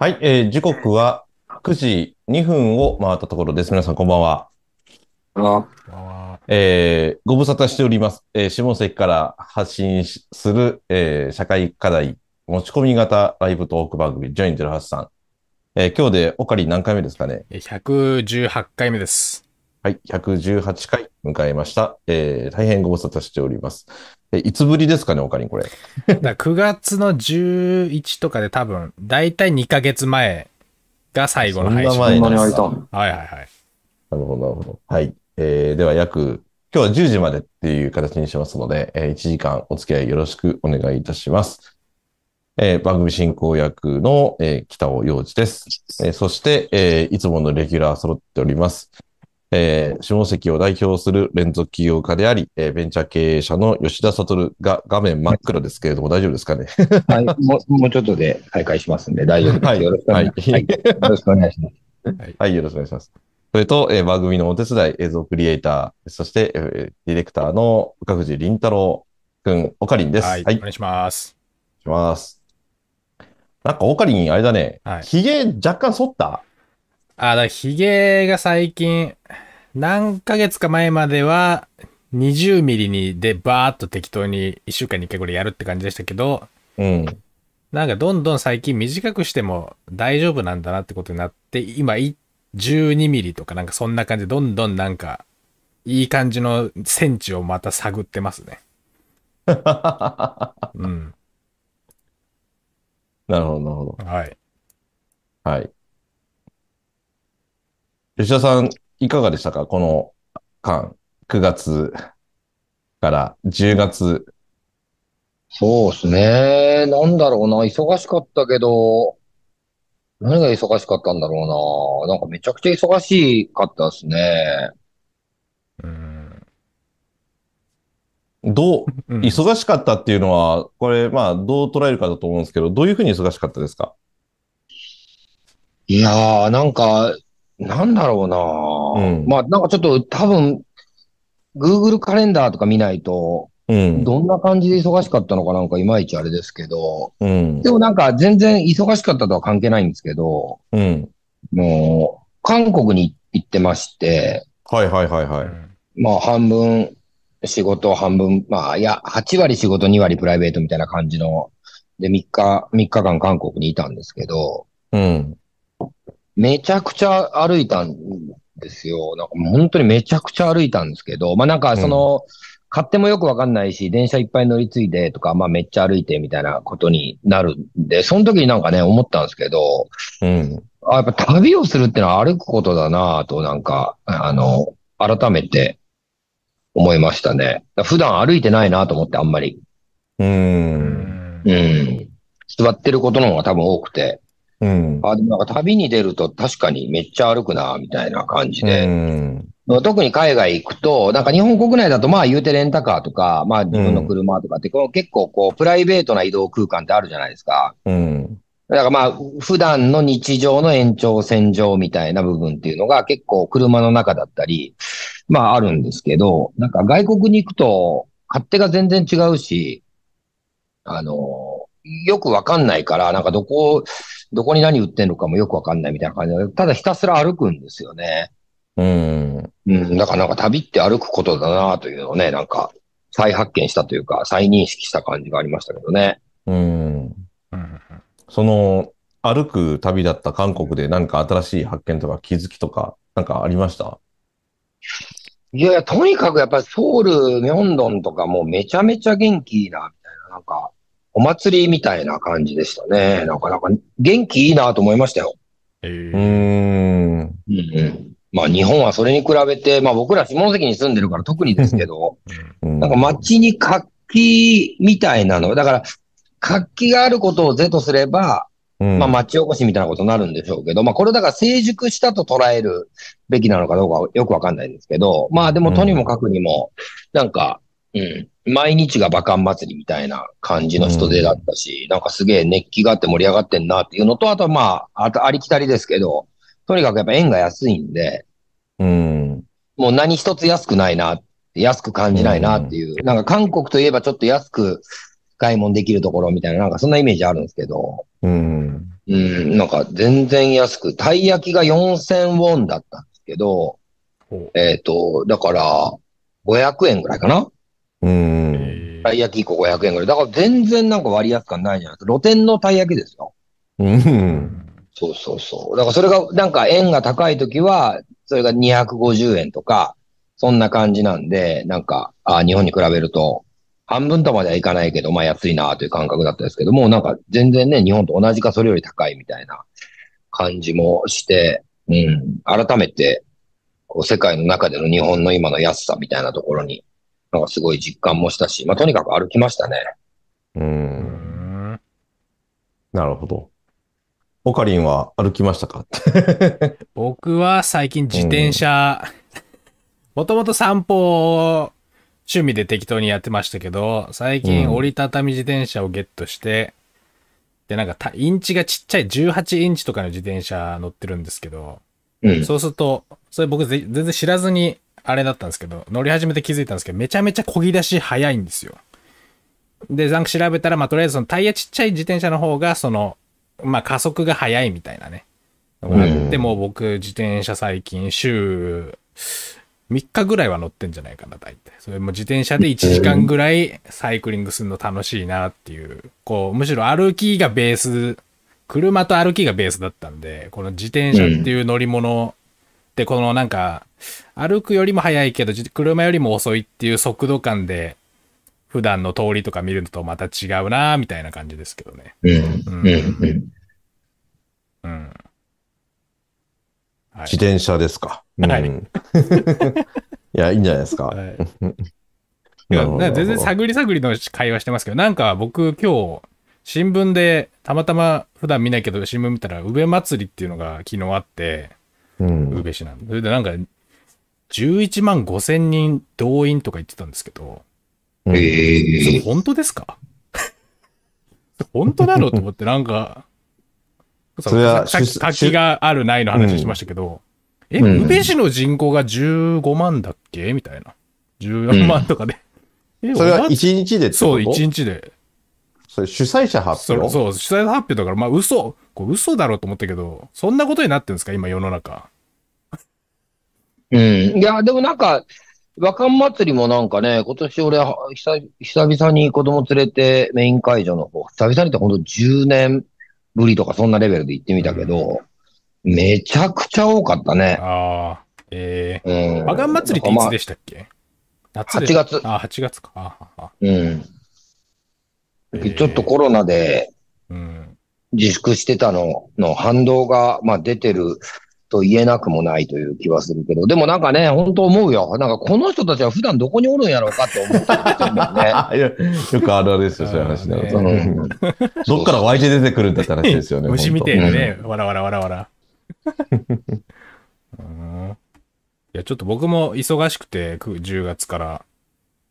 はい、えー時刻は9時2分を回ったところです。皆さんこんばんは。あえーご無沙汰しております。えー下関から発信しする、えー社会課題持ち込み型ライブトーク番組、ジョイン08さん。えー今日でオカリ何回目ですかね？え118回目です。はい、118回迎えました。えー大変ご無沙汰しております。えいつぶりですかね、オカリンこれ。だから9月の11とかで多分、だいたい2ヶ月前が最後の配信。そんな前そんなに空いたんはいはいはい。なるほど、なるほど。はい。えーでは約、今日は10時までっていう形にしますので、えー1時間お付き合いよろしくお願いいたします。えー番組進行役の、えー北尾洋二です。えーそして、えーいつものレギュラー揃っております。えー下関を代表する連続起業家であり、えーベンチャー経営者の吉田悟が画面真っ黒ですけれども大丈夫ですかね？はい、もう、もうちょっとで再開しますんで大丈夫です。はいよろしくお願いします。ははいい、よろしくお願いします。はい、よろしくお願いします。それと、えー番組のお手伝い、映像クリエイター、そして、えーディレクターの岡藤凛太郎くん、オカリンです。は、はいい、お願いお願いします。します。なんか、オカリン、あれだね、はいひげ若干剃った？あ、だからヒゲが最近、何ヶ月か前までは、20ミリにでバーっと適当に1週間に1回ぐらいやるって感じでしたけど、うん。なんかどんどん最近短くしても大丈夫なんだなってことになって、今い12ミリとかなんかそんな感じでどんどんなんかいい感じのセンチをまた探ってますね。うん。なるほど、なるほど。はい。はい。吉田さん、いかがでしたか？この間、9月から10月。そうですね。なんだろうな。忙しかったけど、何が忙しかったんだろうな。なんかめちゃくちゃ忙しかったですね。うん。どう、うん忙しかったっていうのは、これ、まあ、どう捉えるかだと思うんですけど、どういうふうに忙しかったですか？いやー、なんか、なんだろうな。うんまあ、なんかちょっと多分、Google カレンダーとか見ないと、うん。どんな感じで忙しかったのかなんかいまいちあれですけど、うん。でもなんか全然忙しかったとは関係ないんですけど、うん。もう、韓国に行ってまして、はいはいはいはい。まあ半分仕事、半分、まあいや、8割仕事、2割プライベートみたいな感じの、で3日、3日間韓国にいたんですけど、うん。めちゃくちゃ歩いたんですよ。なんか本当にめちゃくちゃ歩いたんですけど、まあなんかその、勝手もよくわかんないし、電車いっぱい乗り継いでとか、まあめっちゃ歩いてみたいなことになるんで、その時になんかね、思ったんですけど、うん。あ、やっぱ旅をするってのは歩くことだなぁと、なんか、あの、改めて思いましたね。普段歩いてないなと思って、あんまり。う。うんんうん。座ってることの方が多分多くて。うん。あ、でもなんか旅に出ると確かにめっちゃ歩くなみたいな感じうで。ん。特に海外行くと、なんか日本国内だとまあ言うてレンタカーとか、まあ自分の車とかって、この結構こう、プライベートな移動空間ってあるじゃないですか。うん。だからまあ、普段の日常の延長線上みたいな部分っていうのが結構車の中だったり、まああるんですけど、なんか外国に行くと勝手が全然違うし、あの、よくわかんないから、なんかどこ、どこに何売ってんのかもよくわかんないみたいな感じで、ただひたすら歩くんですよね。うん。うん、だからなんか旅って歩くことだなというのをね、なんか再発見したというか、再認識した感じがありましたけどね。うん。うんその、歩く旅だった韓国で何か新しい発見とか気づきとか、なんかありました？いやいや、とにかくやっぱりソウル、ミョンドンとかもうめちゃめちゃ元気な、みたいな、なんか、お祭りみたいな感じでしたね。なんか、なんか、元気いいなと思いましたよ。えうーん。うんうん。まあ日本はそれに比べて、まあ僕ら下関に住んでるから特にですけど、うんなんか街に活気みたいなの、だから活気があることを是とすれば、うんまあ町おこしみたいなことになるんでしょうけど、まあこれだから成熟したと捉えるべきなのかどうかはよくわかんないんですけど、まあでもとにもかくにも、なんか、うん、毎日が馬鹿祭りみたいな感じの人出だったし、なんかすげえ熱気があって盛り上がってんなっていうのと、あとはまあ、あとありきたりですけど、とにかくやっぱ円が安いんで、うん。もう何一つ安くないな安く感じないなっていう、なんか韓国といえばちょっと安く買い物できるところみたいな、なんかそんなイメージあるんですけど、うん。うん、なんか全然安く、たい焼きが4000ウォンだったんですけど、ほえっ、と、だから、500円ぐらいかなうん。えたい焼き1個500円ぐらい。だから全然なんか割安感ないじゃないですか。露店のたい焼きですよ。うん。そうそうそう。だからそれが、なんか円が高いときは、それが250円とか、そんな感じなんで、なんか、あ日本に比べると、半分とまではいかないけど、まあ安いなという感覚だったんですけども、なんか全然ね、日本と同じかそれより高いみたいな感じもして、うん、改めて、こう世界の中での日本の今の安さみたいなところに、なんかすごい実感もしたし、まあとにかく歩きましたね。う。うんん。なるほど。オカリンは歩きましたか？僕は最近自転車、もともと散歩を趣味で適当にやってましたけど、最近うん折りたたみ自転車をゲットして、で、なんかたインチがちっちゃい18インチとかの自転車乗ってるんですけど、うん。そうすると、それ僕ぜ全然知らずにあれだったんですけど、乗り始めて気づいたんですけど、めちゃめちゃ漕ぎ出し早いんですよ。で、なんか調べたら、まあ、とりあえずそのタイヤちっちゃい自転車の方が、その、まあ、加速が速いみたいなね。んでも僕、自転車最近、週3日ぐらいは乗ってんじゃないかな、大体。それも自転車で1時間ぐらいサイクリングするの楽しいなっていう、こう、むしろ歩きがベース、車と歩きがベースだったんで、この自転車っていう乗り物って、このなんか、歩くよりも速いけど、じ車よりも遅いっていう速度感で、普段の通りとか見るのとまた違うなみたいな感じですけどね。うん。ううん。うん。うん。はい自転車ですか。はいうん いや、いいんじゃないですか。はい なるほどね全然探り探りの会話してますけど、なんか僕今日、新聞でたまたま普段見ないけど新聞見たら、宇部祭りっていうのが昨日あって、うん宇部市なんで。それでなんか、11万5千人動員とか言ってたんですけど、うん。えそれえ本当ですか？本当なのと思って、なんか、それは滝があるないの話しましたけど、え、うん。宇部市の人口が15万だっけ？みたいな。14万とかで。えそれはお祭一日でそう、1日で。それ主催者発表？そそう、主催発表だから、まあ嘘、これ嘘だろうと思ったけど、そんなことになってるんですか？今世の中。うん。いや、でもなんか、和漢祭りもなんかね、今年俺は久久々に子供連れてメイン会場の方、久々にってほんと10年ぶりとかそんなレベルで行ってみたけど、めちゃくちゃ多かったね。ああ、えうん。ー、和漢祭りっていつでしたっけ？夏で8月あ、8月か。あああうん。えーちょっとコロナでうん。自粛してたのの反動が、まあ出てると言えなくもないという気はするけど、でもなんかね、本当思うよ。なんかこの人たちは普段どこにおるんやろうかって思う人たちもね。いやよくあるあるですよ、そういう話になると。ううんどっから湧いて出てくるんだって話ですよね。虫みたいたいなね、わらわらわらわら。うんいや、ちょっと僕も忙しくて、く10月から、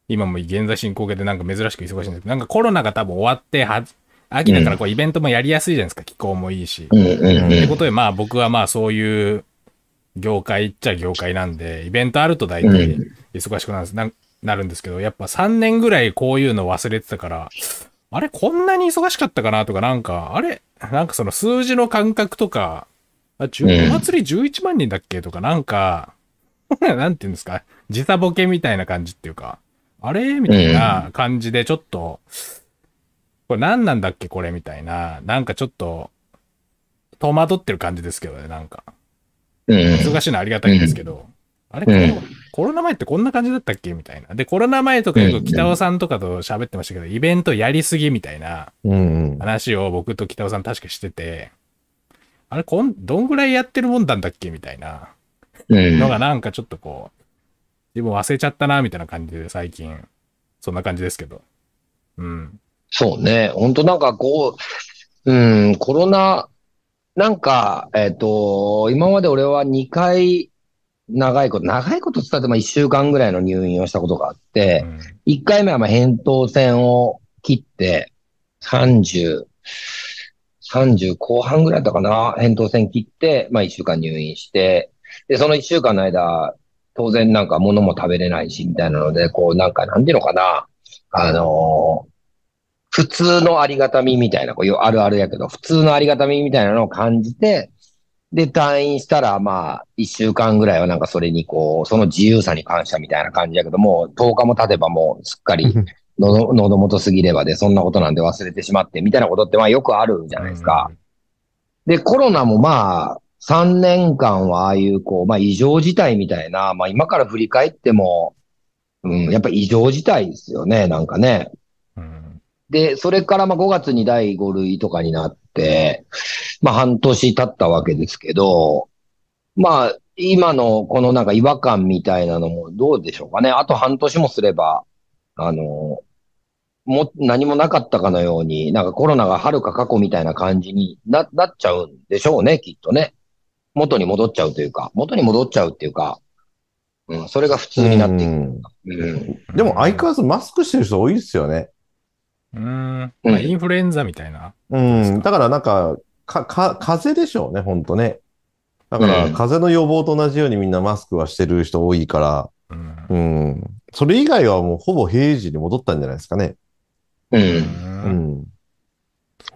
今も現在進行形でなんか珍しく忙しいんですけど、なんかコロナが多分終わって、は秋だからこうイベントもやりやすいじゃないですか、気候もいいし。うんうんってうん。ことで、まあ僕はまあそういう業界っちゃ業界なんで、イベントあると大体忙しくなるんですななるんですけど、やっぱ3年ぐらいこういうの忘れてたから、あれこんなに忙しかったかなとか、なんか、あれなんかその数字の感覚とか、あ、10うん。祭り11万人だっけ？とか、なんか、なんていうんですか、時差ボケみたいな感じっていうか、あれ？みたいな感じでちょっと、これ何なんだっけこれみたいな、なんかちょっと、戸惑ってる感じですけどね、なんか。うん忙しいのはありがたいんですけど、あれ、コロコロナ前ってこんな感じだったっけ？みたいな。で、コロナ前とかよく北尾さんとかと喋ってましたけど、イベントやりすぎみたいな。話を僕と北尾さん確かしてて、あれ、こん、どんぐらいやってるもんなんだっけ？みたいなうんのがなんかちょっとこう、自分忘れちゃったな、みたいな感じで最近、そんな感じですけど。うん。そうね。本当なんかこう、うん、コロナ、なんか、えっ、と、今まで俺は2回、長いこと、長いこと伝っても1週間ぐらいの入院をしたことがあって、うん1回目はまあ扁桃腺を切って、30、30後半ぐらいだったかな扁桃腺切って、まあ1週間入院して、で、その1週間の間、当然なんか物も食べれないし、みたいなので、こうなんか、なんていうのかな、あのー普通のありがたみみたいな、こういうあるあるやけど、普通のありがたみみたいなのを感じて、で、退院したら、まあ、一週間ぐらいはなんかそれにこう、その自由さに感謝みたいな感じやけども、10日も経てばもうすっかり喉、喉元過ぎればで、そんなことなんで忘れてしまって、みたいなことってまあよくあるじゃないですか。で、コロナもまあ、3年間はああいうこう、まあ異常事態みたいな、まあ今から振り返っても、うん、やっぱ異常事態ですよね、なんかね。うん。で、それからまあ5月に第5類とかになって、まあ半年経ったわけですけど、まあ今のこのなんか違和感みたいなのもどうでしょうかね。あと半年もすれば、あの、も、何もなかったかのように、なんかコロナが遥か過去みたいな感じにな、なっちゃうんでしょうね、きっとね。元に戻っちゃうというか、元に戻っちゃうっていうか、うん、それが普通になっていく。うんうん。でも相変わらずマスクしてる人多いですよね。うん。インフルエンザみたいな。うん。だからなんか、か、か、風邪でしょうね、ほんとね。だから、うん風邪の予防と同じようにみんなマスクはしてる人多いから、うん。うん。それ以外はもうほぼ平時に戻ったんじゃないですかね。う。うん。うんん。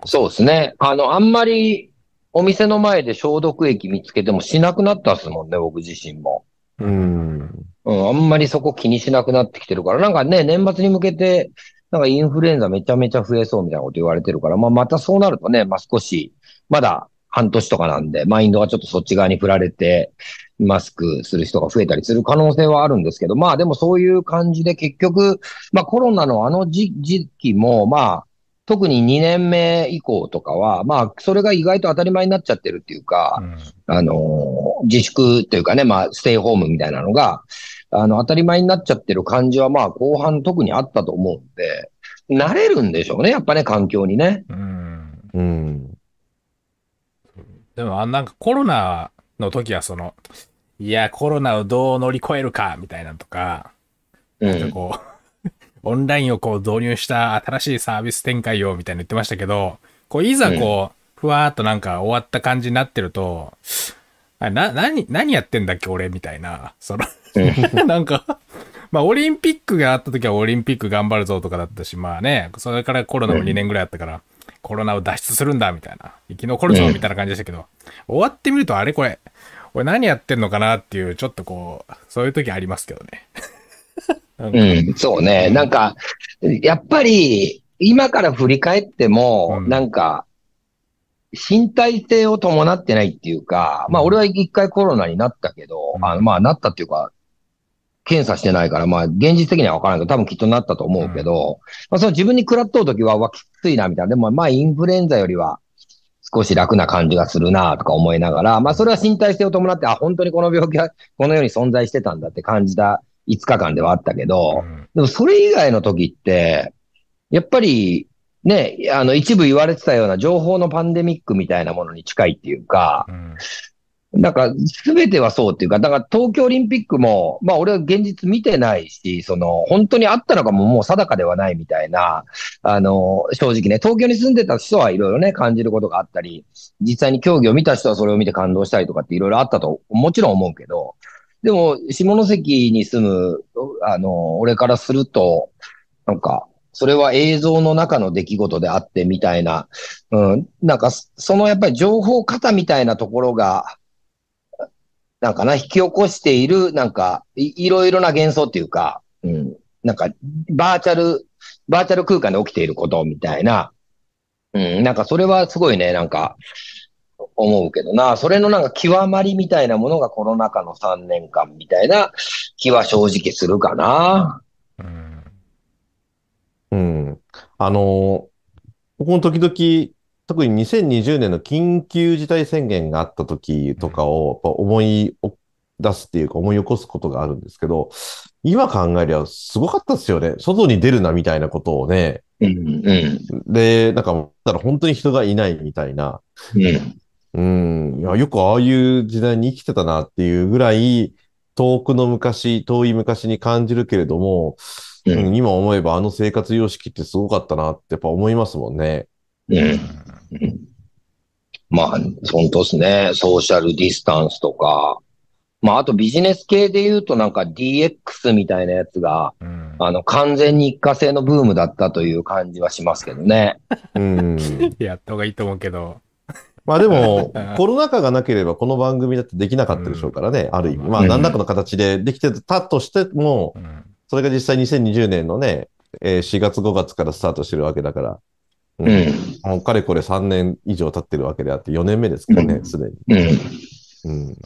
そうですね。あの、あんまりお店の前で消毒液見つけてもしなくなったっすもんね、僕自身も。うん。うん、あんまりそこ気にしなくなってきてるから、なんかね、年末に向けて、なんかインフルエンザめちゃめちゃ増えそうみたいなこと言われてるから、まあまたそうなるとね、まあ少し、まだ半年とかなんで、マインドがちょっとそっち側に振られて、マスクする人が増えたりする可能性はあるんですけど、まあでもそういう感じで結局、まあコロナのあの時時期も、まあ、特に2年目以降とかは、まあ、それが意外と当たり前になっちゃってるっていうか、あの、自粛というかね、まあ、ステイホームみたいなのが、あの、当たり前になっちゃってる感じは、まあ、後半特にあったと思うんで、慣れるんでしょうね、やっぱね、環境にね。うん。うん。でも、あなんかコロナの時はその、いや、コロナをどう乗り越えるか、みたいなのとか、うん。なんかこう、オンラインをこう導入した新しいサービス展開をみたいな言ってましたけど、こういざこう、ふわーっとなんか終わった感じになってると、あな、何、何やってんだっけ俺みたいな、その、なんか、まあオリンピックがあった時はオリンピック頑張るぞとかだったし、まあね、それからコロナも2年ぐらいあったから、コロナを脱出するんだみたいな、生き残るぞみたいな感じでしたけど、終わってみるとあれこれ、俺何やってんのかなっていう、ちょっとこう、そういう時ありますけどね。うん、そうね。なんか、やっぱり、今から振り返っても、うん。なんか、身体性を伴ってないっていうか、まあ俺は一回コロナになったけど、うん。あのまあなったっていうか、検査してないから、まあ現実的には分からないけど、多分きっとなったと思うけど、まあその自分に食らっとうときは、うわ、きついな、みたいな。でもまあインフルエンザよりは少し楽な感じがするな、とか思いながら、まあそれは身体性を伴って、あ、本当にこの病気はこの世に存在してたんだって感じた5日間ではあったけど、うん。でもそれ以外の時って、やっぱりね、あの一部言われてたような情報のパンデミックみたいなものに近いっていうか、うんなんか全てはそうっていうか、だから東京オリンピックも、まあ俺は現実見てないし、その本当にあったのかももう定かではないみたいな、あの、正直ね、東京に住んでた人はいろいろね、感じることがあったり、実際に競技を見た人はそれを見て感動したりとかっていろいろあったと、もちろん思うけど、でも、下関に住む、あの、俺からすると、なんか、それは映像の中の出来事であってみたいな、うん、なんか、そのやっぱり情報型みたいなところが、なんかな、引き起こしている、なんかい、いろいろな幻想っていうか、うん、なんか、バーチャル、バーチャル空間で起きていることみたいな、うん、なんかそれはすごいね、なんか、思うけどな、それのなんか極まりみたいなものがコロナ禍の3年間みたいな気は正直するかな。うん。うん。あの、僕も時々、特に2020年の緊急事態宣言があった時とかをやっぱ思い出すっていうか思い起こすことがあるんですけど、今考えりゃすごかったですよね。外に出るなみたいなことをね。うん、うん、で、なんか、ただ本当に人がいないみたいな。うん、うん。いや、よくああいう時代に生きてたなっていうぐらい、遠くの昔、遠い昔に感じるけれども、う、うんん、今思えばあの生活様式ってすごかったなってやっぱ思いますもんね。うん。うんまあ、本当ですね。ソーシャルディスタンスとか。まあ、あとビジネス系で言うとなんか DX みたいなやつが、うんあの、完全に一過性のブームだったという感じはしますけどね。うん。やった方がいいと思うけど。まあでもうん、コロナ禍がなければこの番組だってできなかったでしょうからね、ある意味。まあうん何らかの形でできてたとしてもう、ん。それが実際2020年のね、えー4月5月からスタートしてるわけだから、ううん。もうかれこれ3年以上経ってるわけであって、4年目ですからね、うんすでに。うん。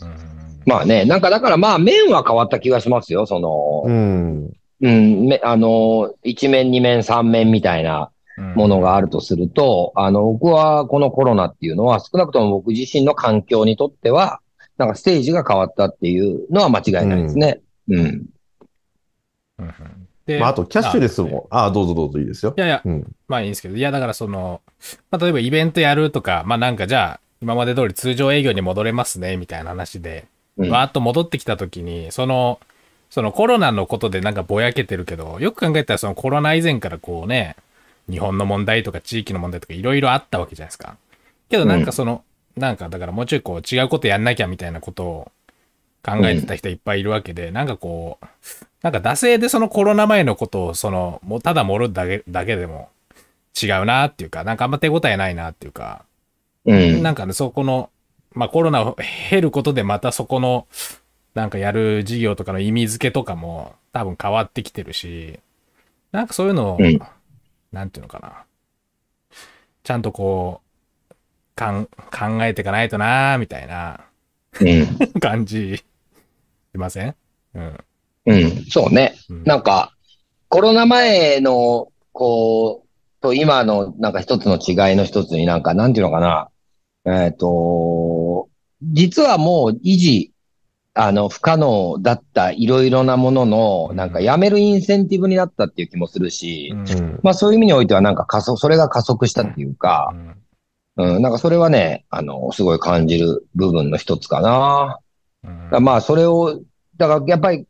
まあね、なんかだからまあ面は変わった気がしますよ。その、うん。うん、めあの、一面、二面、三面みたいなものがあるとすると、あの、僕はこのコロナっていうのは少なくとも僕自身の環境にとっては、なんかステージが変わったっていうのは間違いないですね。うん。うんうんでまああと、キャッシュレスも、ああ、どうぞどうぞいいですよい。やいや、うん。まあいいんですけど、いやだからその、まあ例えばイベントやるとか、まあなんかじゃあ、今まで通り通常営業に戻れますね、みたいな話で、うんわーっと戻ってきた時に、その、そのコロナのことでなんかぼやけてるけど、よく考えたらそのコロナ以前からこうね、日本の問題とか地域の問題とかいろいろあったわけじゃないですか。けどなんかその、なんかだからもうちょいこう違うことやんなきゃみたいなことを考えてた人いっぱいいるわけで、なんかこう、なんか惰性でそのコロナ前のことをその、もうただ盛るだけだけでも違うなっていうか、なんかあんま手応えないなっていうか、うん。なんかね、そこの、まあコロナを経ることでまたそこの、なんかやる事業とかの意味付けとかも多分変わってきてるし、なんかそういうのを、うんなんていうのかな。ちゃんとこう、かん、考えていかないとなーみたいなうん。感じ、しません？うん。うん。そうね。うんなんか、コロナ前の、こう、と今のなんか一つの違いの一つになんか、なんていうのかな。えっ、と、実はもう維持、あの、不可能だったいろいろなものの、なんかやめるインセンティブになったっていう気もするし、うんうん。まあそういう意味においてはなんか加速、それが加速したっていうか、うんうん、なんかそれはね、あの、すごい感じる部分の一つかな。まあ、それを、だからやっぱり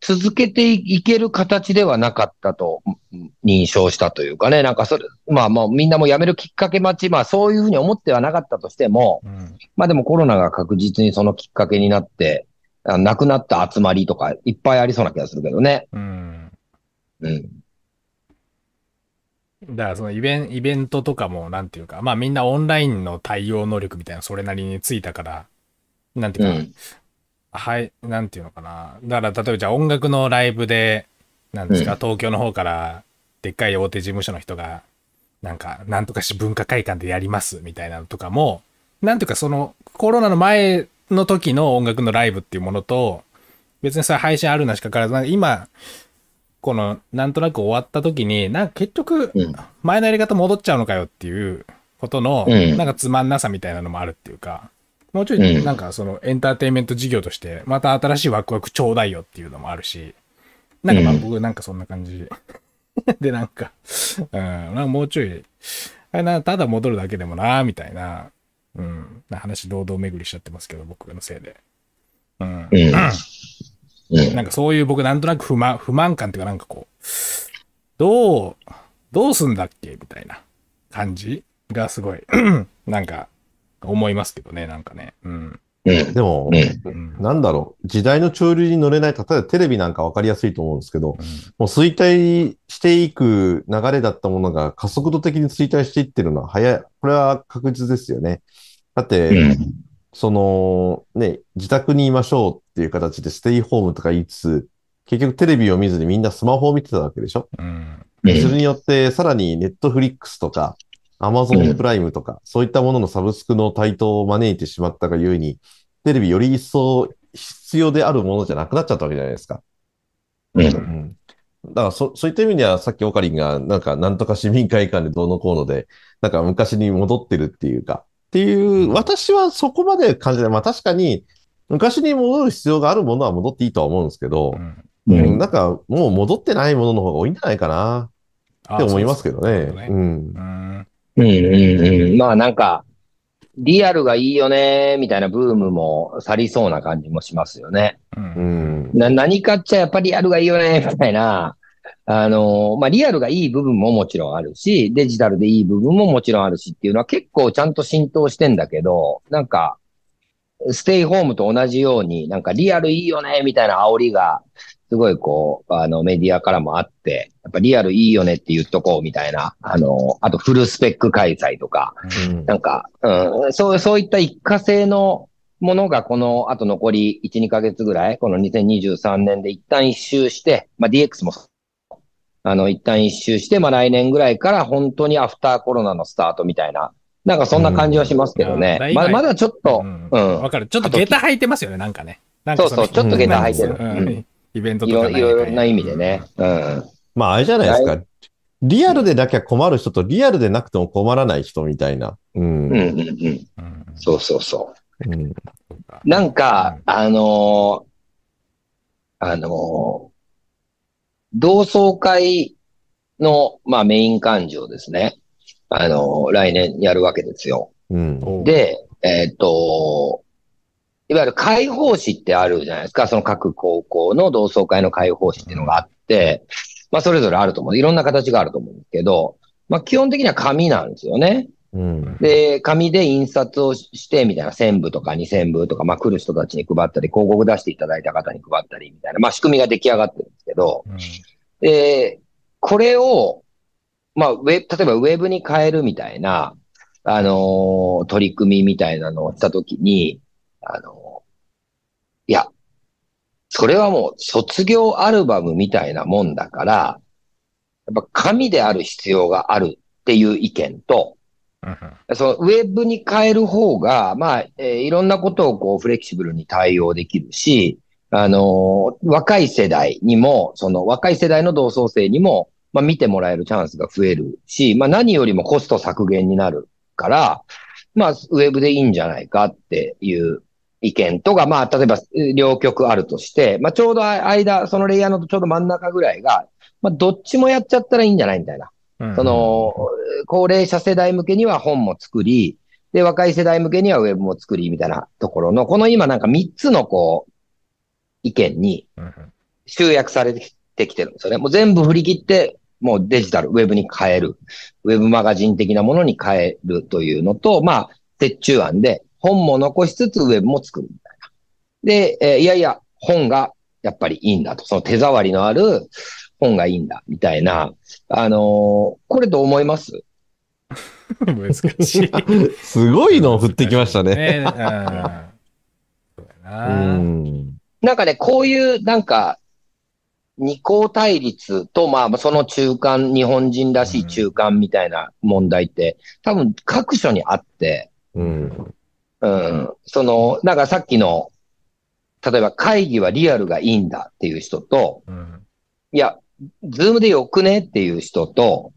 続けていける形ではなかったとうん認証したというかね、なんかそれ、まあまあみんなも辞めるきっかけ待ち、まあそういうふうに思ってはなかったとしても、うんまあでもコロナが確実にそのきっかけになって、あ亡くなった集まりとかいっぱいありそうな気がするけどね。うんうん。だからそのイベンイベントとかも、なんていうか、まあみんなオンラインの対応能力みたいなそれなりについたから、なんていうか、うん。はい、なんていうのかな。だから例えばじゃあ音楽のライブで、なんですか、うん。東京の方からでっかい大手事務所の人が、なんか、なんとかし文化会館でやりますみたいなのとかも、なんていうかそのコロナの前の時の音楽のライブっていうものと、別にそれ配信あるなしかかわらず、なんか今、この、なんとなく終わった時に、なんか結局うん、前のやり方戻っちゃうのかよっていうことの、うん。なんかつまんなさみたいなのもあるっていうか、もうちょい、うんなんかそのエンターテインメント事業として、また新しいワクワクちょうだいよっていうのもあるし、なんかまあうん僕なんかそんな感じ。で、なんか、うん、なんかもうちょい、あれな、ただ戻るだけでもな、みたいな、うん、な話堂々巡りしちゃってますけど、僕のせいで。うん。うん。うん。なんかそういう僕なんとなく不満、不満感っていうかなんかこう、どう、どうすんだっけみたいな感じがすごい、なんか思いますけどね、なんかね。うん。うん。でも。なんだろう、時代の潮流に乗れない、例えばテレビなんかわかりやすいと思うんですけど、うんもう衰退していく流れだったものが加速度的に衰退していってるのは早い。これは確実ですよね。だって、うん。その、ね、自宅にいましょうっていう形でステイホームとか言いつつ、結局テレビを見ずにみんなスマホを見てたわけでしょうん。うんそれによって、さらにネットフリックスとか、アマゾンプライムとか、そういったもののサブスクの台頭を招いてしまったがゆえに、テレビより一層必要であるものじゃなくなっちゃったわけじゃないですか。うん。うん。だからそ、そういった意味では、さっきオカリンが、なんか、なんとか市民会館でどうのこうので、なんか昔に戻ってるっていうか、っていう、私はそこまで感じない。まあ確かに、昔に戻る必要があるものは戻っていいとは思うんですけどう、んうん。なんか、もう戻ってないものの方が多いんじゃないかな、って思いますけどね。うそううん。うん。うんうんうん。まあなんか、リアルがいいよね、みたいなブームも去りそうな感じもしますよね。う。うんん。な、何かっちゃやっぱりリアルがいいよね、みたいな。あのまあ、リアルがいい部分ももちろんあるし、デジタルでいい部分ももちろんあるしっていうのは結構ちゃんと浸透してんだけど、なんか、ステイホームと同じように、なんかリアルいいよね、みたいな煽りが、すごいこう、あの、メディアからもあって、やっぱリアルいいよねって言っとこうみたいな、あの、あとフルスペック開催とか、うんなんか、うん、そう、そういった一過性のものがこの、あと残り1、2ヶ月ぐらい、この2023年で一旦一周して、まあ DX もあの、一旦一周して、まあ来年ぐらいから本当にアフターコロナのスタートみたいな、なんかそんな感じはしますけどね。うんままだちょっと、うんうんわかる。ちょっと下駄履いてますよね、なんかね。なんかのそうそう、ちょっと下駄履いてる。うんうんイベントいとかろいろな意味でね。うん。まあ、あれじゃないですか。リアルでなきゃ困る人とリアルでなくても困らない人みたいな。うん。うんうんうん。うんそうそうそう。うんなんか、あのーあのー同窓会の、まあ、メイン幹事をですね、あのー来年やるわけですよ。うん。で、えっ、と、いわゆる会報誌ってあるじゃないですか。その各高校の同窓会の会報誌っていうのがあって、まあ、それぞれあると思う。いろんな形があると思うんですけど、まあ、基本的には紙なんですよね。うん。で、紙で印刷をして、みたいな、1000部とか2000部とか、まあ来る人たちに配ったり、広告出していただいた方に配ったり、みたいな、まあ仕組みが出来上がってるんですけど、うんで、これを、まあ、ウェ例えばウェブに変えるみたいな、あのー取り組みみたいなのをしたときに、あのーいや、それはもう卒業アルバムみたいなもんだから、やっぱ紙である必要があるっていう意見と、うんそのウェブに変える方が、まあ、えーいろんなことをこうフレキシブルに対応できるし、あのー若い世代にも、その若い世代の同窓生にも、まあ見てもらえるチャンスが増えるし、まあ何よりもコスト削減になるから、まあウェブでいいんじゃないかっていう意見とか、まあ例えばえー両極あるとして、まあちょうど間、そのレイヤーのちょうど真ん中ぐらいが、まあどっちもやっちゃったらいいんじゃないみたいな。うんその、高齢者世代向けには本も作り、で、若い世代向けにはウェブも作り、みたいなところの、この今なんか3つのこう、意見にうん集約されてきてるんですよね。もう全部振り切って、もうデジタル、ウェブに変える。ウェブマガジン的なものに変えるというのと、まあ、折衷案で、本も残しつつウェブも作るみたいな。で、えーいやいや、本がやっぱりいいんだと。その手触りのある本がいいんだ、みたいな。あのーこれどう思います？難しい。すごいのを振ってきましたね。ねうんそうやうな。ん。なんかね、こういう、なんか、二項対立と、まあ、その中間、日本人らしい中間みたいな問題って、多分各所にあって、うん。うん、その、なんかさっきの、例えば会議はリアルがいいんだっていう人と、うん。いや、 Zoom でよくねっていう人と、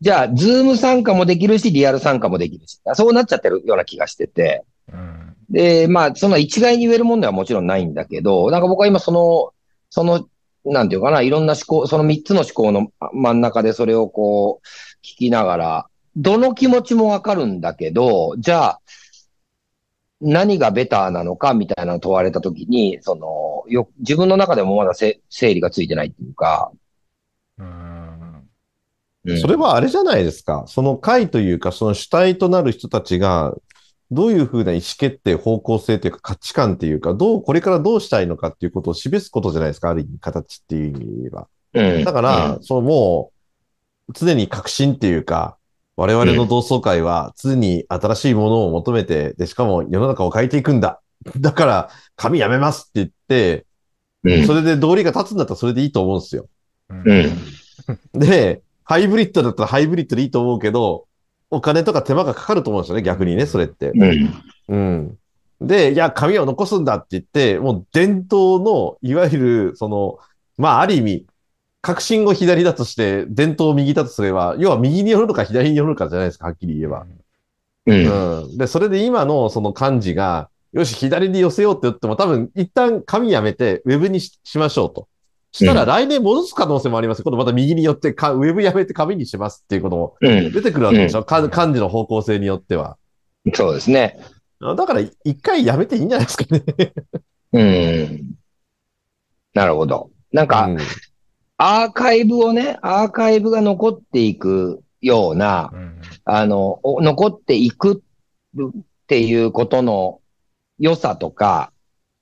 じゃあ、 Zoom 参加もできるし、リアル参加もできるし、そうなっちゃってるような気がしてて、うん。で、まあ、その一概に言えるもんではもちろんないんだけど、なんか僕は今その、その、なんていうかな、いろんな思考、その三つの思考の真ん中でそれをこう、聞きながら、どの気持ちもわかるんだけど、じゃあ、何がベターなのかみたいなのを問われたときに、その、よ、自分の中でもまだせ整理がついてないっていうか、うんうんそれはあれじゃないですか。その会というか、その主体となる人たちが、どういうふうな意思決定、方向性というか価値観っていうか、どう、これからどうしたいのかっていうことを示すことじゃないですか。ある意味、形っていう意味で言えば。うんだから、そのもう、常に革新っていうか、我々の同窓会は常に新しいものを求めて、で、しかも世の中を変えていくんだ。だから、紙やめますって言って、うんそれで道理が立つんだったらそれでいいと思うんですよ。うん。で、ハイブリッドだったらハイブリッドでいいと思うけど、お金とか手間がかかると思うんですよね、逆にね、それって。うん。うん。で、いや、紙を残すんだって言って、もう伝統の、いわゆる、その、まあ、ある意味、革新を左だとして、伝統を右だとすれば、要は右に寄るのか左に寄るのかじゃないですか、はっきり言えば。うん。うん。で、それで今のその漢字が、よし、左に寄せようって言っても、多分、一旦紙やめて、ウェブにししましょうと。したら来年戻す可能性もありますよ。今度また右に寄ってか、ウェブやめて紙にしますっていうこともうん。出てくるわけでしょ？か漢字の方向性によっては。そうですね。だから、一回やめていいんじゃないですかね。うん。なるほど。なんか、うんアーカイブをね、アーカイブが残っていくような、うんあの、お残っていくっていうことの良さとか、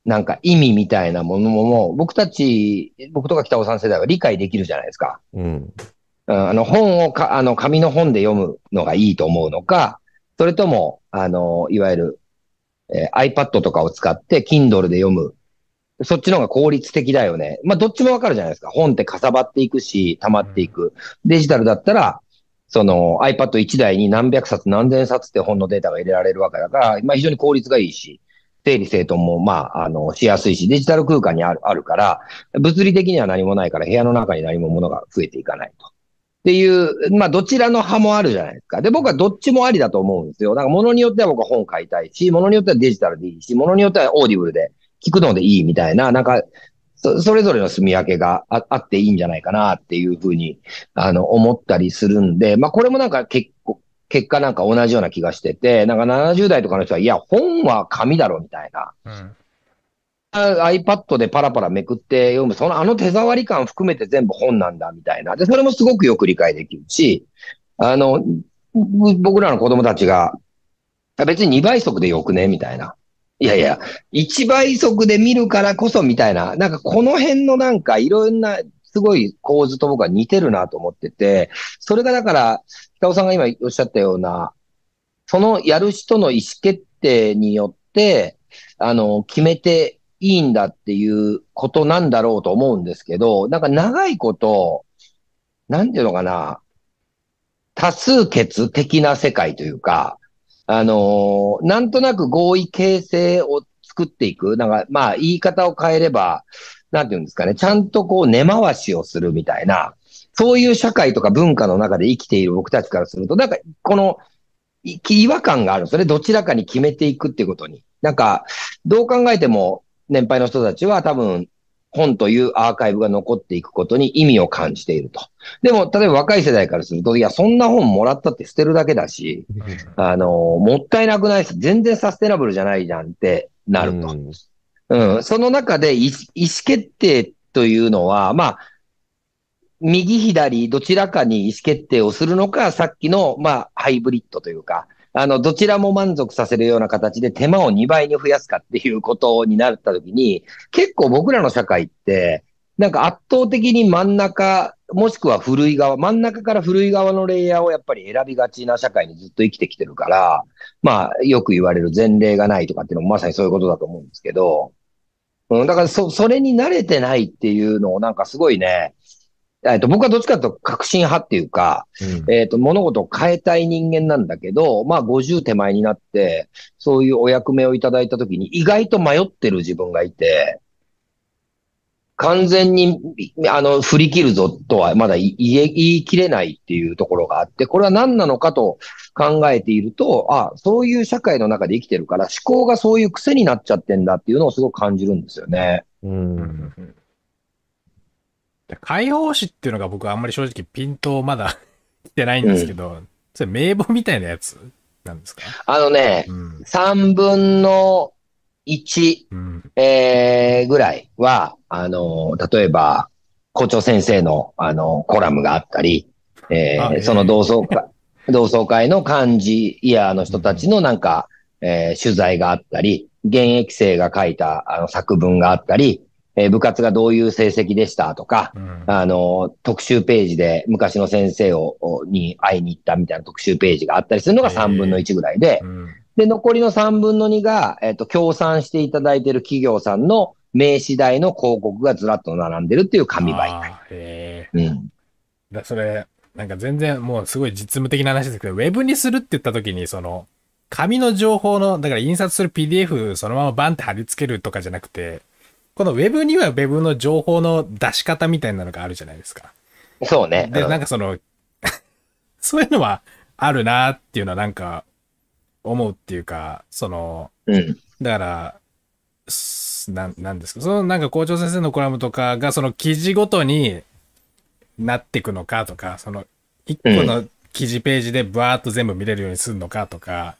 なんか意味みたいなものも、僕たち、僕とか北尾さん世代は理解できるじゃないですか。うん。うんあの、本をか、あの、紙の本で読むのがいいと思うのか、それとも、あの、いわゆる、えー iPad とかを使って Kindle で読む。そっちの方が効率的だよね。まあ、どっちもわかるじゃないですか。本ってかさばっていくし、溜まっていく。デジタルだったら、その iPad1 台に何百冊何千冊って本のデータが入れられるわけだから、まあ非常に効率がいいし、整理整頓もまあ、あの、しやすいし、デジタル空間にあるあるから、物理的には何もないから部屋の中に何も物が増えていかないと。っていう、まあどちらの派もあるじゃないですか。で、僕はどっちもありだと思うんですよ。だから物によっては僕は本買いたいし、物によってはデジタルでいいし、物によっては Audible で聞くのでいいみたいな、なんか、そそれぞれの住み分けがああっていいんじゃないかなっていうふうに、あの、思ったりするんで、まあこれもなんか結構、結果なんか同じような気がしてて、なんか70代とかの人は、いや、本は紙だろみたいな。うん。あ iPad でパラパラめくって読む、そのあの手触り感含めて全部本なんだみたいな。で、それもすごくよく理解できるし、あの、ぶ僕らの子供たちが、あ別に2倍速でよくねみたいな。いやいや、1倍速で見るからこそみたいな。なんかこの辺のなんかいろんなすごい構図と僕は似てるなと思ってて、それがだから、北尾さんが今おっしゃったような、そのやる人の意思決定によって、あの、決めていいんだっていうことなんだろうと思うんですけど、なんか長いこと、なんていうのかな、多数決的な世界というか、あのーなんとなく合意形成を作っていく。なんか、まあ、言い方を変えれば、なんていうんですかね、ちゃんとこう根回しをするみたいな、そういう社会とか文化の中で生きている僕たちからすると、なんか、この、違和感があるんですね。どちらかに決めていくっていうことに。なんか、どう考えても、年配の人たちは多分、本というアーカイブが残っていくことに意味を感じていると。でも、例えば若い世代からすると、いや、そんな本もらったって捨てるだけだし、あの、もったいなくないし、全然サステナブルじゃないじゃんってなると。うんうん、その中で意思意思決定というのは、まあ、右左どちらかに意思決定をするのか、さっきの、まあ、ハイブリッドというか、あの、どちらも満足させるような形で手間を2倍に増やすかっていうことになったときに、結構僕らの社会って、なんか圧倒的に真ん中、もしくは古い側、真ん中から古い側のレイヤーをやっぱり選びがちな社会にずっと生きてきてるから、まあ、よく言われる前例がないとかっていうのもまさにそういうことだと思うんですけど、うん、だからそ、それに慣れてないっていうのをなんかすごいね、えっと、僕はどっちかというと革新派っていうか、うん。えっと、物事を変えたい人間なんだけど、まあ50手前になって、そういうお役目をいただいたときに意外と迷ってる自分がいて、完全に、あの、振り切るぞとはまだ言い言い切れないっていうところがあって、これは何なのかと考えていると、あ、そういう社会の中で生きてるから思考がそういう癖になっちゃってんだっていうのをすごく感じるんですよね。うん。で解放誌っていうのが僕はあんまり正直ピントまだ 来てないんですけど、それ名簿みたいなやつなんですか？あのねう、ん。3分の1、うん。えー、ぐらいは、あの、例えば、校長先生の、あの、コラムがあったり、えー、あええその同窓会、同窓会の幹事イヤーの人たちのなんか、えー取材があったり、現役生が書いたあの作文があったり、えー部活がどういう成績でしたとか、うん。あの、特集ページで昔の先生を、をに会いに行ったみたいな特集ページがあったりするのがへえ3分の1ぐらいで、うんで、残りの3分の2が、えっ、と、協賛していただいている企業さんの名刺代の広告がずらっと並んでるっていう紙媒体。へうん。え。だそれ、なんか全然もうすごい実務的な話ですけど、ウェブにするって言った時に、その、紙の情報の、だから印刷する PDF そのままバンって貼り付けるとかじゃなくて、このウェブにはウェブの情報の出し方みたいなのがあるじゃないですか。そうね。で、うんなんかその、そういうのはあるなっていうのはなんか思うっていうか、その、うん。だから、すなん、なんですか、そのなんか校長先生のコラムとかがその記事ごとになっていくのかとか、その一個の記事ページでバーっと全部見れるようにするのかとか、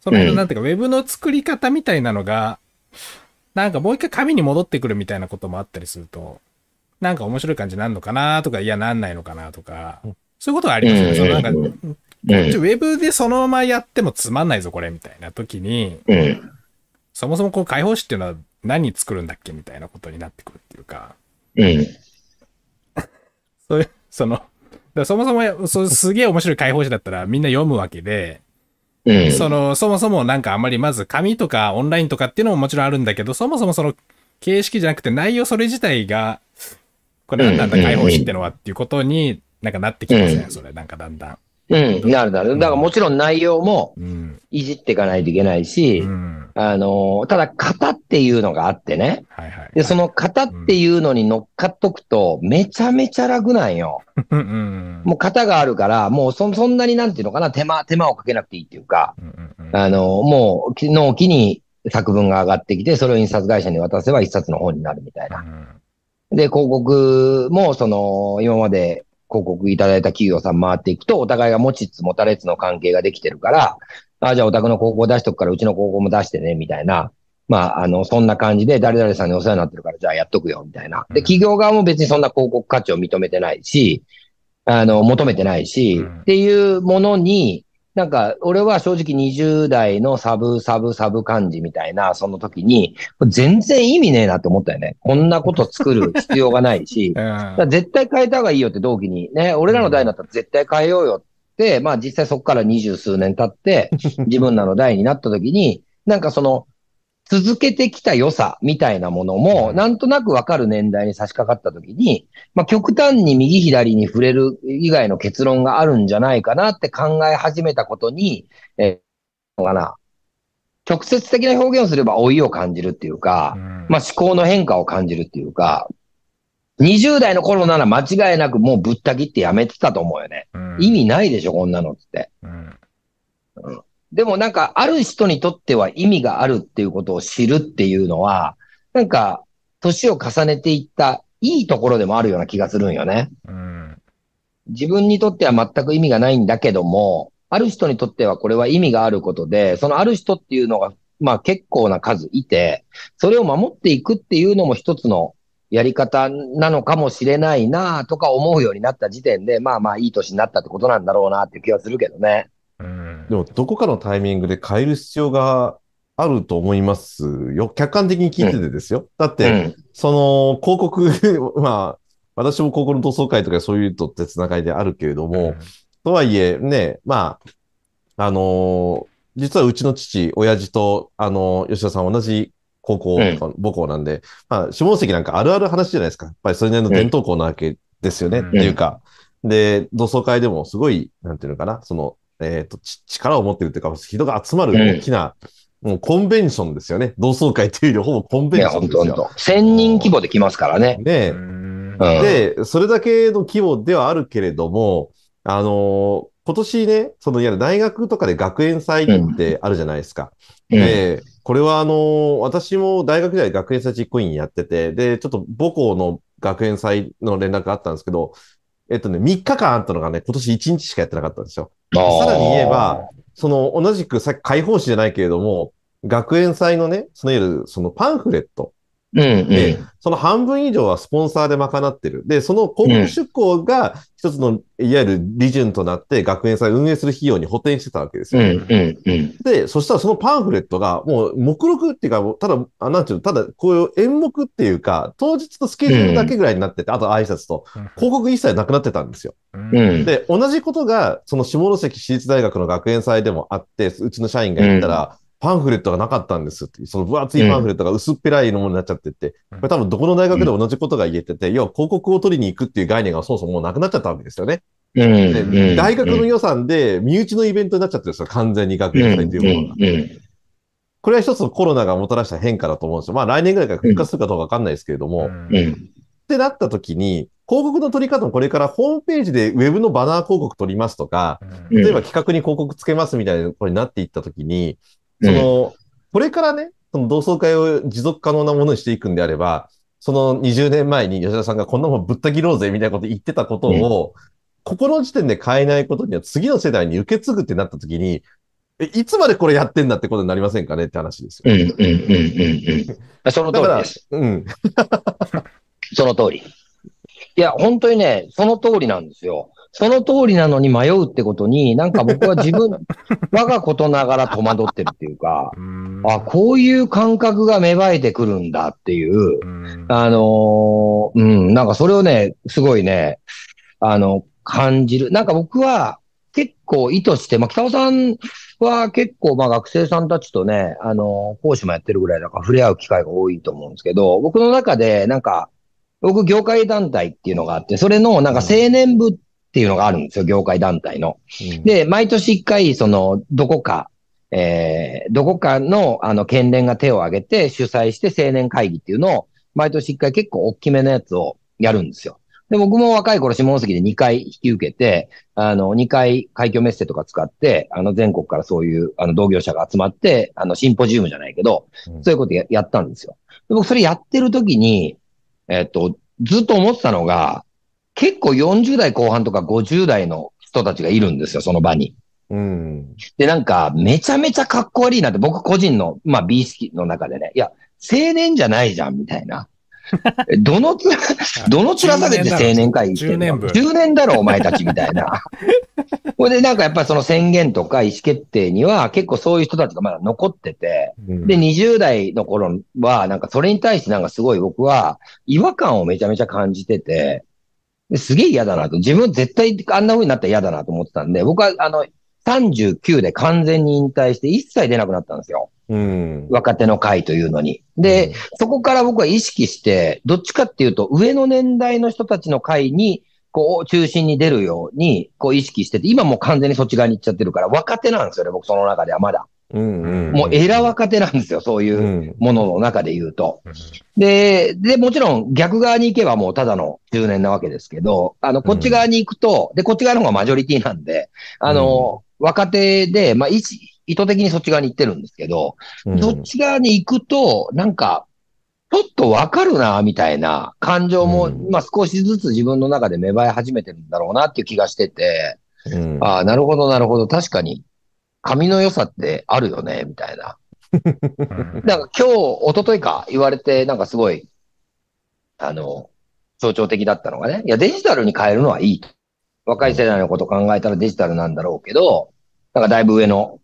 その辺のうんなんていうか、ウェブの作り方みたいなのが、なんかもう一回紙に戻ってくるみたいなこともあったりすると、なんか面白い感じになるのかなとか、いや、なんないのかなとか、そういうことはありますよね。そのなんか、うんウェブでそのままやってもつまんないぞ、これ、みたいな時に、うん。そもそもこう解放誌っていうのは何作るんだっけみたいなことになってくるっていうか、うん。そういう、その、そもそもそうすげえ面白い解放誌だったらみんな読むわけで、うん。その、そもそもなんかあんまりまず紙とかオンラインとかっていうのももちろんあるんだけど、そもそもその形式じゃなくて内容それ自体が、これなんだうん解放誌ってのはっていうことになんかなってきますね、うんそれなんかだんだん。うん。なるなる。だからもちろん内容もうん。いじっていかないといけないし、うん。あの、ただ型っていうのがあってね。はいはい。で、その型っていうのに乗っかっとくと、めちゃめちゃ楽なんよ。うんうん。もう型があるから、もうそそんなになんていうのかな、手間、手間をかけなくていいっていうか、うんうんうんあの、もう、納期に作文が上がってきて、それを印刷会社に渡せば一冊の本になるみたいな。で、広告も、その、今まで広告いただいた企業さん回っていくと、お互いが持ちつ持たれつの関係ができてるから、あ、じゃあお宅の広告出しとくから、うちの広告も出してね、みたいな。まあ、あの、そんな感じで、誰々さんにお世話になってるから、じゃあやっとくよ、みたいな。で、うん企業側も別にそんな広告価値を認めてないし、あの、求めてないし、うんっていうものに、なんか、俺は正直20代のサブサブサブ感じみたいな、その時に、全然意味ねえなって思ったよね。こんなこと作る必要がないし、絶対変えた方がいいよって同期に。ね、俺らの代だったら絶対変えようよって、まあ実際そこから二十数年経って、自分らの代になった時に、なんかその、続けてきた良さみたいなものも、うんなんとなくわかる年代に差し掛かった時に、まあ極端に右左に触れる以外の結論があるんじゃないかなって考え始めたことに、えー、のかな。直接的な表現をすれば老いを感じるっていうか、まあ、思考の変化を感じるっていうか、20代の頃なら間違いなくもうぶった切ってやめてたと思うよね。意味ないでしょ、こんなのっつって。でもなんか、ある人にとっては意味があるっていうことを知るっていうのは、なんか、年を重ねていったいいところでもあるような気がするんよね。自分にとっては全く意味がないんだけども、ある人にとってはこれは意味があることで、そのある人っていうのが、まあ結構な数いて、それを守っていくっていうのも一つのやり方なのかもしれないなとか思うようになった時点で、まあまあいい年になったってことなんだろうなっていう気はするけどね。でも、どこかのタイミングで変える必要があると思いますよ。客観的に聞いててですよ。だっうて、ん。その広告、まあ、私も高校の同窓会とかそういうとってつながりであるけれども、とはいえね、まあ、あのー実はうちの父、親父と、あのー吉田さん同じ高校、うん母校なんで、まあ、下関なんかあるある話じゃないですか。やっぱりそれなりの伝統校なわけですよね、うんっていうか。で、同窓会でもすごい、なんていうのかな、その、えっ、と、ち力を持ってるっていうか、人が集まる大きな、もうコンベンションですよね。同窓会っていうよりほぼコンベいや、ンションですよ。ほんとほんと。千人規模で来ますからね。ねうんで、それだけの規模ではあるけれども、あのー今年ね、そのいわゆる大学とかで学園祭ってあるじゃないですか。うんで、これはあのー私も大学時代学園祭実行委員やってて、で、ちょっと母校の学園祭の連絡があったんですけど、えっとね、3日間あったのがね、今年1日しかやってなかったんですよ。さらに言えば、その同じくさっき開放誌じゃないけれども、学園祭のね、そのいわゆるそのパンフレット、うんうん。でその半分以上はスポンサーで賄ってる。で、その広告出向が一つの、いわゆる利潤となって学園祭を運営する費用に補填してたわけですよ。うんうんうん。で、そしたらそのパンフレットがもう目録っていうか、ただ、あなんていうの、ただこういう演目っていうか、当日のスケジュールだけぐらいになってて、あと挨拶と、広告一切なくなってたんですよ。うん。で、同じことが、その下関市立大学の学園祭でもあって、うちの社員が言ったら、パンフレットがなかったんです。ってその分厚いパンフレットが薄っぺらいのものになっちゃってて、うん。これ多分どこの大学でも同じことが言えてて、要は広告を取りに行くっていう概念がそもそももうなくなっちゃったわけですよね。うん。でうん。大学の予算で身内のイベントになっちゃってるんですよ、完全に学園祭っていうものが。うん。これは一つのコロナがもたらした変化だと思うんですよ。まあ来年ぐらいから復活するかどうかわかんないですけれども、うん。うん。ってなった時に、広告の取り方もこれからホームページでウェブのバナー広告取りますとか、うん。例えば企画に広告つけますみたいなことになっていったときに、その、これからね、その同窓会を持続可能なものにしていくんであれば、その20年前に吉田さんがこんなもんぶった切ろうぜみたいなこと言ってたことを、ここの時点で変えないことには次の世代に受け継ぐってなったときに、えいつまでこれやってんだってことになりませんかねって話ですよ。うんうんうんうんうん。その通りです。、うん。その通り。いや、本当にね、その通りなんですよ。その通りなのに迷うってことに、なんか僕は自分、我がことながら戸惑ってるっていうか、うんあ、こういう感覚が芽生えてくるんだっていう、うんあのーうん、なんかそれをね、すごいね、あの、感じる。なんか僕は結構意図して、まあ、北尾さんは結構、まあ、学生さんたちとね、あの講師もやってるぐらいだから触れ合う機会が多いと思うんですけど、僕の中で、なんか、僕、業界団体っていうのがあって、それの、なんか青年部っていうのがあるんですよ、業界団体の。うんで、毎年一回、その、どこか、えー、どこかの、あの、県連が手を挙げて主催して青年会議っていうのを、毎年一回結構大きめのやつをやるんですよ。で、僕も若い頃下関で2回引き受けて、あの、2回海峡メッセとか使って、あの、全国からそういう、あの、同業者が集まって、あの、シンポジウムじゃないけど、うんそういうことややったんですよ。で僕、それやってる時に、えっと、ずっと思ってたのが、結構40代後半とか50代の人たちがいるんですよ、その場に。うん。で、なんか、めちゃめちゃかっこ悪いなって、僕個人の、まあ、美意識の中でね、いや、青年じゃないじゃん、みたいな。え どのつ、どの面下げて青年会議してんの？10年部 ?10 年だろ、お前たち、みたいな。これで、なんかやっぱりその宣言とか意思決定には、結構そういう人たちがまだ残ってて、うんで、20代の頃は、なんかそれに対してなんかすごい僕は違和感をめちゃめちゃ感じてて、ですげえ嫌だなと。自分絶対あんな風になったら嫌だなと思ってたんで、僕はあの、39で完全に引退して一切出なくなったんですよ。うん。若手の会というのに。で、そこから僕は意識して、どっちかっていうと、上の年代の人たちの会に、こう、中心に出るように、こう意識してて、今もう完全にそっち側に行っちゃってるから、若手なんですよね、僕その中ではまだ。うんうん。もうエラ若手なんですよ、そういううん。ものの中で言うと。で、で、もちろん逆側に行けばもうただの10年なわけですけど、あの、こっち側に行くと、で、こっち側の方がマジョリティなんで、あの、若手で、まあ、意思意図的にそっち側に行ってるんですけど、うん。そっち側に行くと、なんか、ちょっとわかるな、みたいな感情も、うん。まあ少しずつ自分の中で芽生え始めてるんだろうなっていう気がしてて、うん。ああ、なるほど、なるほど、確かに、髪の良さってあるよね、みたいな。うんなんか今日、一昨日か言われて、なんかすごい、あの、象徴的だったのがね、いや、デジタルに変えるのはいいと。若い世代のこと考えたらデジタルなんだろうけど、なんかだいぶ上の、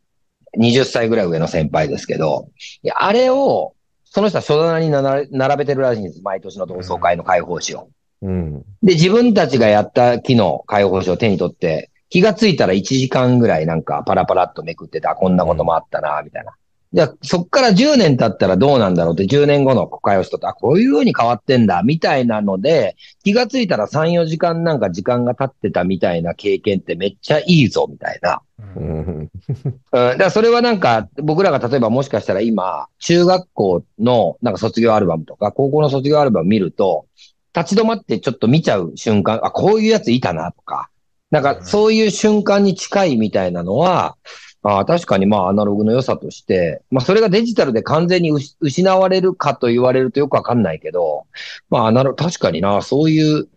20歳ぐらい上の先輩ですけど、いや、あれを、その人は書棚に並べてるらしいんです。毎年の同窓会の解放誌を。うん。で、自分たちがやった機能、解放誌を手に取って、気がついたら1時間ぐらいなんかパラパラっとめくってた、こんなこともあったな、みたいな。じゃあ、そっから10年経ったらどうなんだろうって、10年後の国会をしとあ、こういう風に変わってんだ、みたいなので、気がついたら3、4時間なんか時間が経ってたみたいな経験ってめっちゃいいぞ、みたいな。うん。うん、だからそれはなんか、僕らが例えばもしかしたら今、中学校のなんか卒業アルバムとか、高校の卒業アルバム見ると、立ち止まってちょっと見ちゃう瞬間、あ、こういうやついたなとか、なんかそういう瞬間に近いみたいなのは、あー確かにまあアナログの良さとして、まあそれがデジタルで完全に失失われるかと言われるとよくわかんないけど、まあアナログ、確かにな、そういう、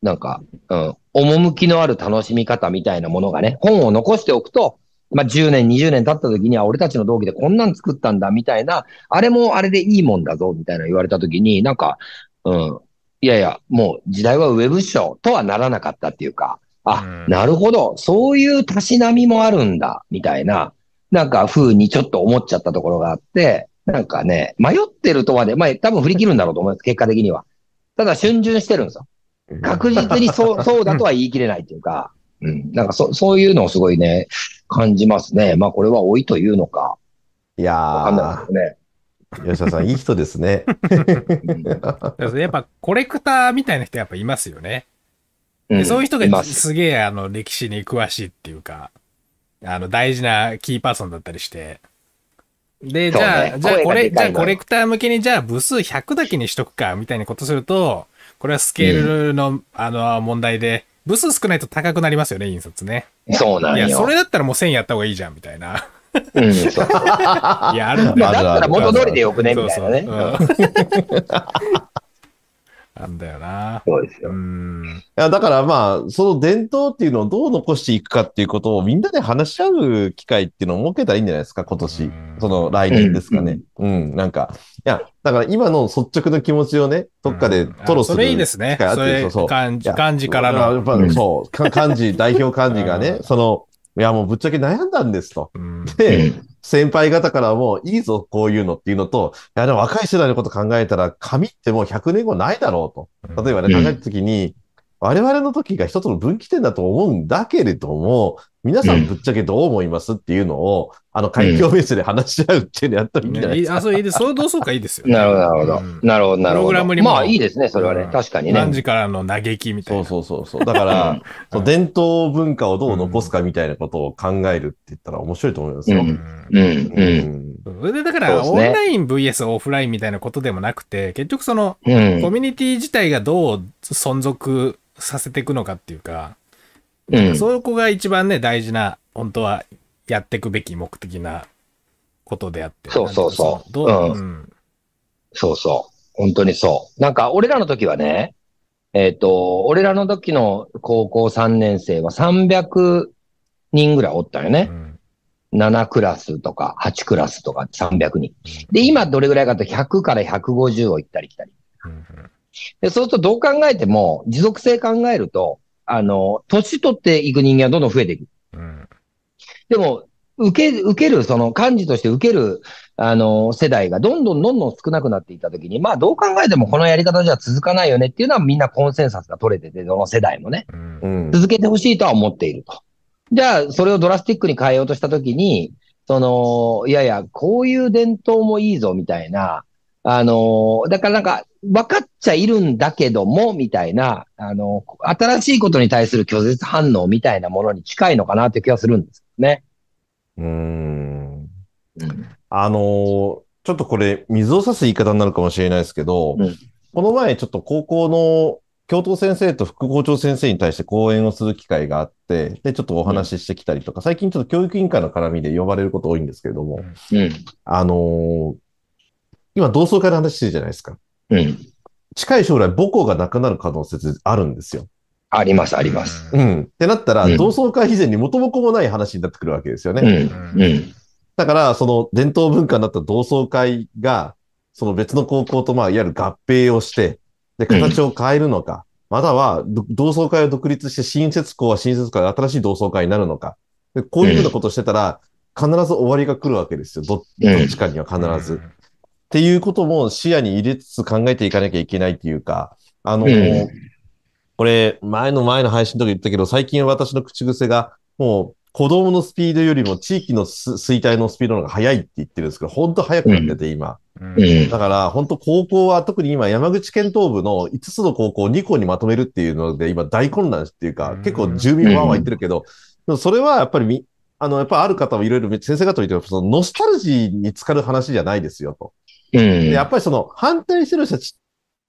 なんか、うん、趣のある楽しみ方みたいなものがね、本を残しておくと、まあ10年、20年経った時には俺たちの同期でこんなん作ったんだみたいな、あれもあれでいいもんだぞみたいな言われた時に、なんか、うん、いやいや、もう時代はウェブショーとはならなかったっていうか、あ、うんなるほど、そういうたしなみもあるんだ、みたいな、なんか風にちょっと思っちゃったところがあって、なんかね、迷ってるとはね、まあ多分振り切るんだろうと思います、結果的には。ただ、逡巡してるんですよ。確実にそう、そうだとは言い切れないっていうか、うん、なんかそ、そういうのをすごいね、感じますね。まあこれは老いというのか、いやわかんないね。ー、吉田さん、いい人ですね。やっぱコレクターみたいな人やっぱいますよね。うんでそういう人がすすげえあの歴史に詳しいっていうか、あの大事なキーパーソンだったりして。で、じゃあ、じゃあ声これ、じゃあコレクター向けにじゃあ部数100だけにしとくか、みたいなことすると、これはスケールの、あの問題で、部数少ないと高くなりますよね、印刷ね。いや、そうなんよ。それだったらもう1000やった方がいいじゃん、みたいな。うん、そうそう。いや、あるんだよまあ、だったら元通りでよくね、みたいなね。なんだよな。うそうですよ。ん。いや、だからまあ、その伝統っていうのをどう残していくかっていうことをみんなで話し合う機会っていうのを設けたらいいんじゃないですか、今年うん。その来年ですかね。うん、なんか。いや、だから今の率直な気持ちをね、どっかで吐露する。あそれいいですね。それそうそう漢字、漢字からやっの。ぱそう、か漢字、代表漢字がね う、んその、いやもうぶっちゃけ悩んだんですと。うんで、うん先輩方からもいいぞ、こういうのっていうのと、いやでも若い世代のこと考えたら、紙ってもう100年後ないだろうと。例えばね、うん考えたときに、我々の時が一つの分岐点だと思うんだけれども、皆さんぶっちゃけどう思いますっていうのを、あの、海峡ベースで話し合うっていうのやったらいいんじゃないですか。あ、そういいです。そういう同窓会いいですよね。なるほど、なるほどうん。なるほど、なるほど。プログラムにもまあいいですね、それはね。うん確かにね。何時からの嘆きみたいな。そうそうそうそう。だから、その伝統文化をどう残すかみたいなことを考えるって言ったら面白いと思いますよ。ううんんうん、うん。それでだから、オンライン VS オフラインみたいなことでもなくて、結局その、うんコミュニティ自体がどう存続させていくのかっていうか、うん。そこが一番ね、大事な、本当はやっていくべき目的なことであって。そうそうそうどううんうんそうそう。本当にそう。なんか、俺らの時はね、えっ、と、俺らの時の高校3年生は300人ぐらいおったよね。うん7クラスとか8クラスとか300人。で、今どれぐらいかと100から150を行ったり来たり。うんで、そうするとどう考えても、持続性考えると、あの、年取っていく人間はどんどん増えていく。うんでも、受け、受ける、その漢字として受ける、あの、世代がどんどんどんどん少なくなっていったときに、まあどう考えてもこのやり方じゃ続かないよねっていうのはみんなコンセンサスが取れてて、どの世代もね、うんうん。続けてほしいとは思っていると。じゃあ、それをドラスティックに変えようとしたときに、その、いやいや、こういう伝統もいいぞみたいな、あの、だからなんか、分かっちゃいるんだけども、みたいな、あの、新しいことに対する拒絶反応みたいなものに近いのかなっていう気がするんですよね。うーん。うん。あのーちょっとこれ、水を差す言い方になるかもしれないですけど、うんこの前ちょっと高校の教頭先生と副校長先生に対して講演をする機会があって、で、ちょっとお話ししてきたりとか、最近ちょっと教育委員会の絡みで呼ばれること多いんですけれども、うん。あのー今同窓会の話してるじゃないですか。うん。近い将来母校がなくなる可能性あるんですよ。あります、あります。うん。ってなったら、うん同窓会以前に元も子もない話になってくるわけですよね。うん。うん。だから、その伝統文化になった同窓会が、その別の高校と、まあ、いわゆる合併をして、で、形を変えるのか、または、ど同窓会を独立して、新設校は新設校で新しい同窓会になるのか。でこういうふうなことをしてたら、必ず終わりが来るわけですよ。どどっちかには必ず。っていうことも視野に入れつつ考えていかなきゃいけないっていうか、あの、うんこれ、前の前の配信の時言ったけど、最近私の口癖が、もう、子供のスピードよりも地域のす衰退のスピードの方が速いって言ってるんですけど、本当速くなってて、今。うんうん。だから、本当高校は特に今、山口県東部の5つの高校を2校にまとめるっていうので、今大混乱っていうか、うん結構住民はわんわん言ってるけど、でもそれはやっぱりみ、あの、やっぱある方もいろいろ先生方も言ってるそのノスタルジーに浸かる話じゃないですよと。うん。で、やっぱりその反対してる人たち、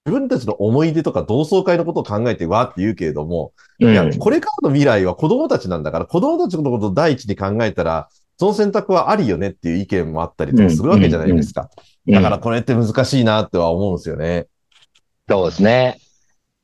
自分たちの思い出とか同窓会のことを考えてわーって言うけれども、いや、これからの未来は子供たちなんだから、子供たちのことを第一に考えたら、その選択はありよねっていう意見もあったりとかするわけじゃないですか。だからこれって難しいなっては思うんですよね。そうですね。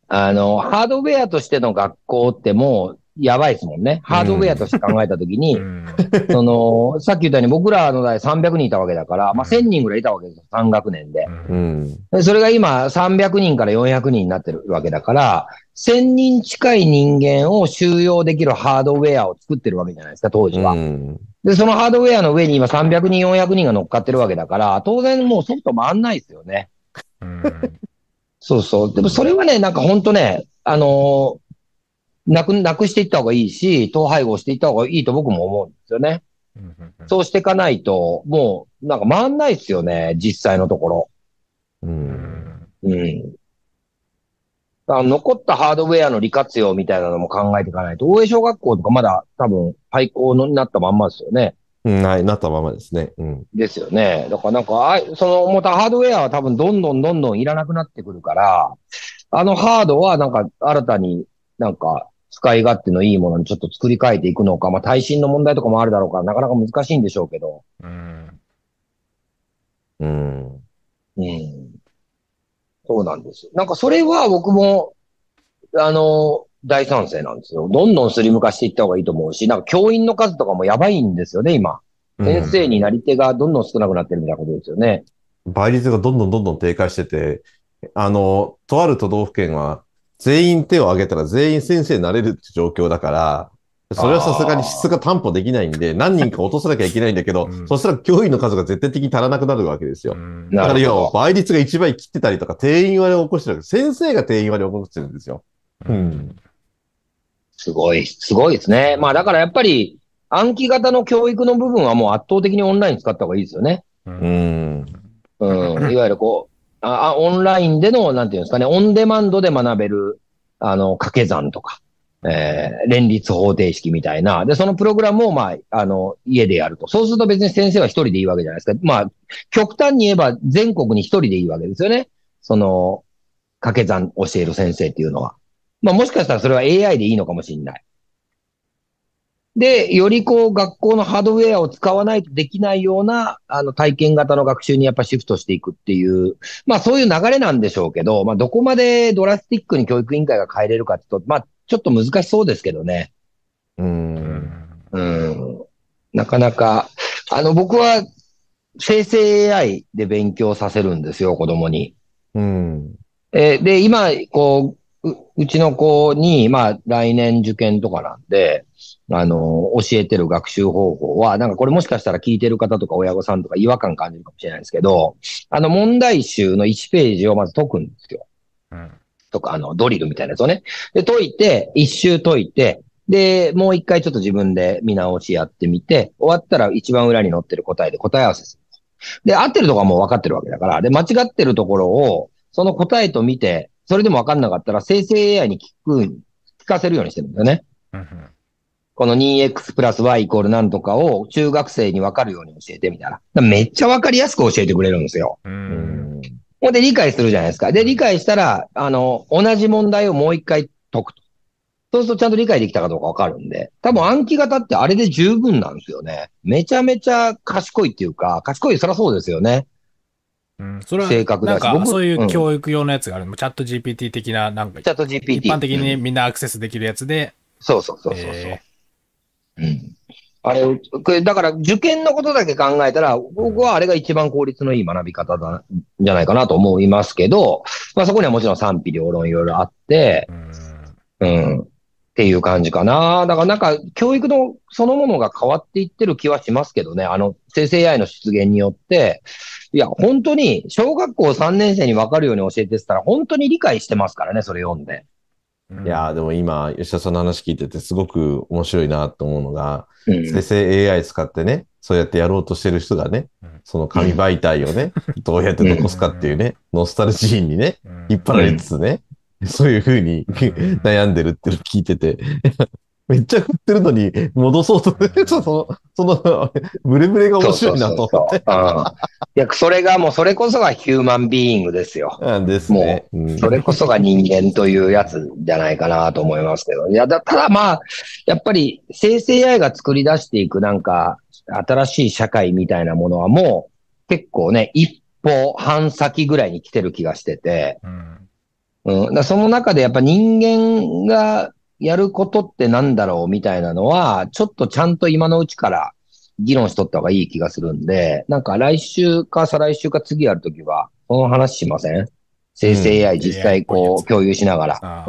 あの、ハードウェアとしての学校ってもう、やばいですもんね。ハードウェアとして考えたときに、うん その、さっき言ったように僕らの代300人いたわけだから、まあ1000人ぐらいいたわけですよ。3学年で。うん。でそれが今300人から400人になってるわけだから、1000人近い人間を収容できるハードウェアを作ってるわけじゃないですか、当時は。うん。で、そのハードウェアの上に今300人、400人が乗っかってるわけだから、当然もうソフト回んないですよね。うん そうそう。でもそれはね、なんか本当ね、あのーなく、なくしていった方がいいし、統廃合していった方がいいと僕も思うんですよね。そうしていかないと、もう、なんか回んないですよね、実際のところ。うん。うん。あ残ったハードウェアの利活用みたいなのも考えていかないと、大江小学校とかまだ多分廃校になったまんまですよね。うん、はい、なったままですね。うん。ですよね。だからなんか、あいその、またハードウェアは多分どんどんどんどんいらなくなってくるから、あのハードはなんか新たになんか使い勝手のいいものにちょっと作り変えていくのか、まあ耐震の問題とかもあるだろうから、なかなか難しいんでしょうけど。うんうん。うん。そそうなんですよ。なんかそれは僕も、あの、大賛成なんですよ。どんどんスリム化していった方がいいと思うし、なんか教員の数とかもやばいんですよね、今。先生になり手がどんどん少なくなってるみたいなことですよね。倍率がどんどんどんどん低下してて、あの、とある都道府県は、全員手を挙げたら全員先生になれるって状況だから、それはさすがに質が担保できないんで、何人か落とさなきゃいけないんだけど、うんそしたら教員の数が絶対的に足らなくなるわけですよ。うんだから要は倍率が1倍切ってたりとか、定員割れを起こしてる。先生が定員割れを起こしてるんですよ。うん。すごい、すごいですね。まあだからやっぱり暗記型の教育の部分はもう圧倒的にオンライン使った方がいいですよね。ううんん。うん。いわゆるこう、あオンラインでの、なんていうんですかね、オンデマンドで学べる、あの、掛け算とか、えー連立方程式みたいな。で、そのプログラムを、まあ、あの、家でやると。そうすると別に先生は一人でいいわけじゃないですか。まあ、極端に言えば全国に一人でいいわけですよね。その、掛け算教える先生っていうのは。まあ、もしかしたらそれは AI でいいのかもしれない。で、よりこう、学校のハードウェアを使わないとできないような、あの、体験型の学習にやっぱシフトしていくっていう、まあそういう流れなんでしょうけど、まあどこまでドラスティックに教育委員会が変えれるかってと、まあちょっと難しそうですけどね。う。うんんうん。なかなか、あの、僕は生成 AI で勉強させるんですよ、子供に。うん。えーで、今、こう、ううちの子に、まあ、来年受験とかなんで、あの、教えてる学習方法は、なんかこれもしかしたら聞いてる方とか親御さんとか違和感感じるかもしれないですけど、あの、問題集の1ページをまず解くんですよ。うんとか、あの、ドリルみたいなやつをね。で、解いて、一周解いて、で、もう一回ちょっと自分で見直しやってみて、終わったら一番裏に載ってる答えで答え合わせする。で、合ってるとこはもう分かってるわけだから、で、間違ってるところを、その答えと見て、それでも分かんなかったら、生成 AI に聞く、聞かせるようにしてるんだよね。うんこの 2x プラス y イコールなんとかを中学生に分かるように教えてみたらめっちゃ分かりやすく教えてくれるんですよ。ううんん。ほんで理解するじゃないですか。で、理解したら、あの、同じ問題をもう一回解くと。そうするとちゃんと理解できたかどうかわかるんで。多分暗記型ってあれで十分なんですよね。めちゃめちゃ賢いっていうか、賢い、そりゃそうですよね。うんそれは正確だし僕なんかそういううん教育用のやつがある、チャット GPT 的な、なんかチャット GPT。一般的にうんみんなアクセスできるやつで、そうそうそうそうそう。えうん。あれ、だから受験のことだけ考えたら、僕はあれが一番効率のいい学び方だ、じゃないかなと思いますけど、まあそこにはもちろん賛否両論いろいろあって、うんうん。っていう感じかな。だからなんか、教育のそのものが変わっていってる気はしますけどね。あの、生成 AI の出現によって、いや、本当に、小学校3年生に分かるように教えてってたら、本当に理解してますからね、それ読んで。うんいやーでも今、吉田さんの話聞いててすごく面白いなと思うのが、うん。生成 AI 使ってね、そうやってやろうとしてる人がねうん、その紙媒体をね、どうやって残すかっていうね、ノスタルジーにね、うん。引っ張られつつね、そういうふうに 悩んでるっていうのを聞いてて、めっちゃ振ってるのに戻そうと、その、その、ブレブレが面白いなと。いや、それがもう、それこそがヒューマンビーイングですよ。なんですね。うん。それこそが人間というやつじゃないかなと思いますけど。いや、だただまあ、やっぱり生成 AI が作り出していくなんか、新しい社会みたいなものはもう結構ね、一歩半先ぐらいに来てる気がしてて、うん。うん、だその中でやっぱ人間がやることってなんだろうみたいなのは、ちょっとちゃんと今のうちから議論しとった方がいい気がするんで、なんか来週か再来週か次やるときは、この話しません？生成 AI 実際こう共有しながら。あ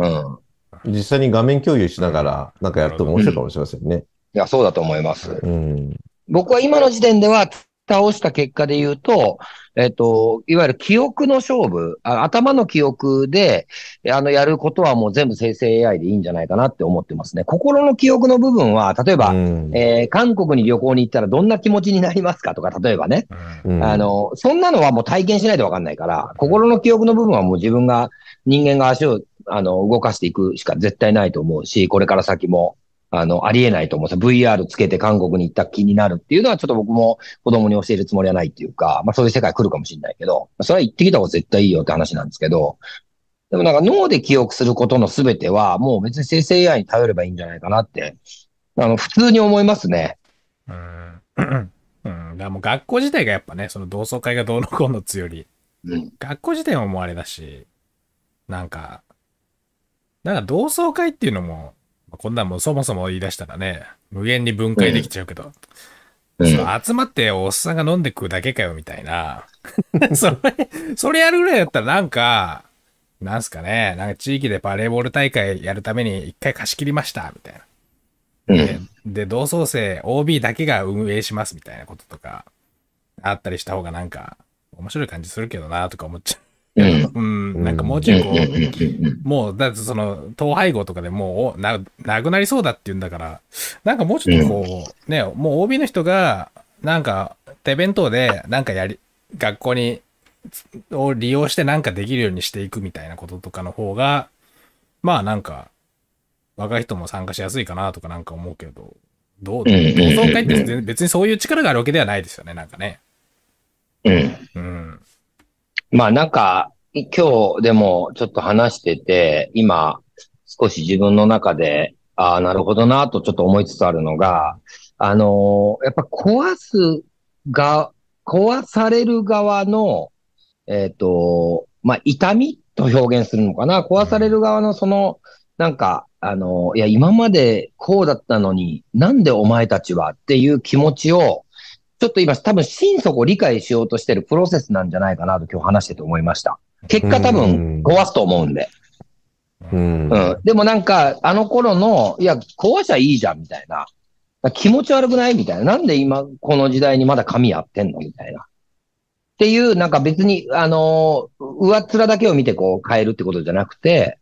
うん。実際に画面共有しながら、なんかやっても面白いかもしれませんね。いや、そうだと思います。うん。僕は今の時点では倒した結果で言うと、えっと、いわゆる記憶の勝負、あ頭の記憶で、あの、やることはもう全部生成 AI でいいんじゃないかなって思ってますね。心の記憶の部分は、例えば、うん。えー韓国に旅行に行ったらどんな気持ちになりますかとか、例えばね。うん。うん。あの、そんなのはもう体験しないとわかんないから、心の記憶の部分はもう自分が、人間が足を、あの、動かしていくしか絶対ないと思うし、これから先も、あの、ありえないと思うし。VR つけて韓国に行った気になるっていうのはちょっと僕も子供に教えるつもりはないっていうか、まあそういう世界来るかもしれないけど、まあそれは行ってきた方が絶対いいよって話なんですけど、でもなんか脳で記憶することの全てはもう別に生成 AI に頼ればいいんじゃないかなって、あの、普通に思いますね。うん。うん。だからもう学校自体がやっぱね、その同窓会がどうのこうのっつより、うん。学校自体ももうあれだし、なんか、なんか同窓会っていうのも、こんなんもうそもそも言い出したらね、無限に分解できちゃうけど、うん集まっておっさんが飲んでくだけかよみたいな。それ、それやるぐらいだったらなんか、なんすかね、なんか地域でバレーボール大会やるために一回貸し切りました、みたいな。で同窓生 OB だけが運営しますみたいなこととか、あったりした方がなんか、面白い感じするけどなとか思っちゃうん。う。うん、なんかもうちょいこうもう、だってその、統廃合とかでもう、おな、なくなりそうだって言うんだから、なんかもうちょっとこう、ね、もう OB の人が、なんか、手弁当で、なんかやり、学校に、を利用してなんかできるようにしていくみたいなこととかの方が、まあなんか、若い人も参加しやすいかなとかなんか思うけど、どう、同うん窓会って別にそういう力があるわけではないですよね、なんかね。うん。うん。まあなんか、今日でもちょっと話してて、今、少し自分の中で、ああ、なるほどなとちょっと思いつつあるのが、あのーやっぱ壊すが、壊される側の、えっ、と、まあ痛みと表現するのかな？壊される側のその、なんか、あのーいや、今までこうだったのに、なんでお前たちは？っていう気持ちを、ちょっと今多分心底理解しようとしてるプロセスなんじゃないかなと今日話してて思いました。結果多分壊すと思うんで。うん。うん。でもなんか、あの頃の、いや、壊しゃいいじゃんみたいな。気持ち悪くないみたいな。なんで今、この時代にまだ紙やってんのみたいな。っていう、なんか別に、あのー上っ面だけを見てこう変えるってことじゃなくて、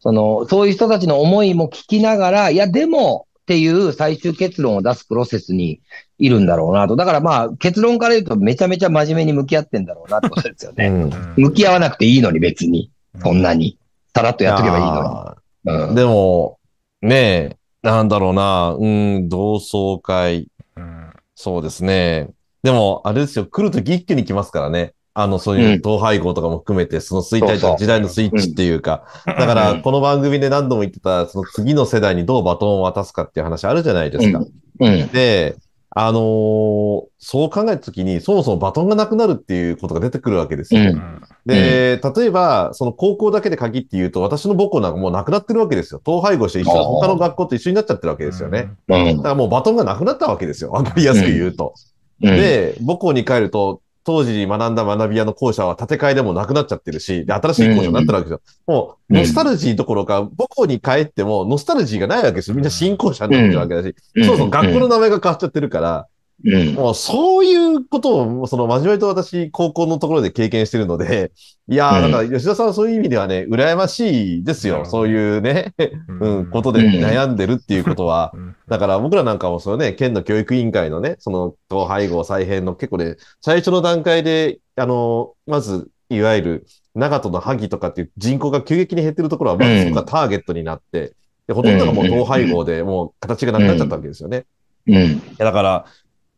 その、そういう人たちの思いも聞きながら、いや、でも、っていう最終結論を出すプロセスにいるんだろうなと。だからまあ、結論から言うとめちゃめちゃ真面目に向き合ってんだろうなってことですよね。うん。向き合わなくていいのに別に。そんなに。さらっとやっとけばいいのに。うん。でも、ねえ、なんだろうな、うん、同窓会、うん。そうですね。でも、あれですよ、来るとき一気に来ますからね。あの、そういう統廃合とかも含めて、その衰退時代のスイッチっていうか、だから、この番組で何度も言ってた、その次の世代にどうバトンを渡すかっていう話あるじゃないですか。うん。で、あのーそう考えたときに、そもそもバトンがなくなるっていうことが出てくるわけですよ。うんで、例えば、その高校だけで限って言うと、私の母校なんかもうなくなってるわけですよ。統廃合して一緒他の学校と一緒になっちゃってるわけですよね。。うんだからもうバトンがなくなったわけですよ。わかりやすく言うと。うん。で、母校に帰ると、当時学んだ学び屋の校舎は建て替えでもなくなっちゃってるし、で、新しい校舎になってるわけですよ。もう、うん。ノスタルジーどころか、母校に帰っても、ノスタルジーがないわけですよ。みんな新校舎になってるわけだし、うん。そうそう、学校の名前が変わっちゃってるから、うん。もうそういうことを、その真面目と私、高校のところで経験してるので、いやー、うんだから吉田さんはそういう意味ではね、羨ましいですよ。そういうね、ううん、ことで悩んでるっていうことは。うんだから僕らなんかもそのね、県の教育委員会のね、その統廃合再編の結構ね、最初の段階で、あの、まず、いわゆる長門の萩とかっていう人口が急激に減ってるところは、まずそこがターゲットになって、で、ほとんどがもう統廃合でもう形がなくなっちゃったわけですよね。うん。いやだから、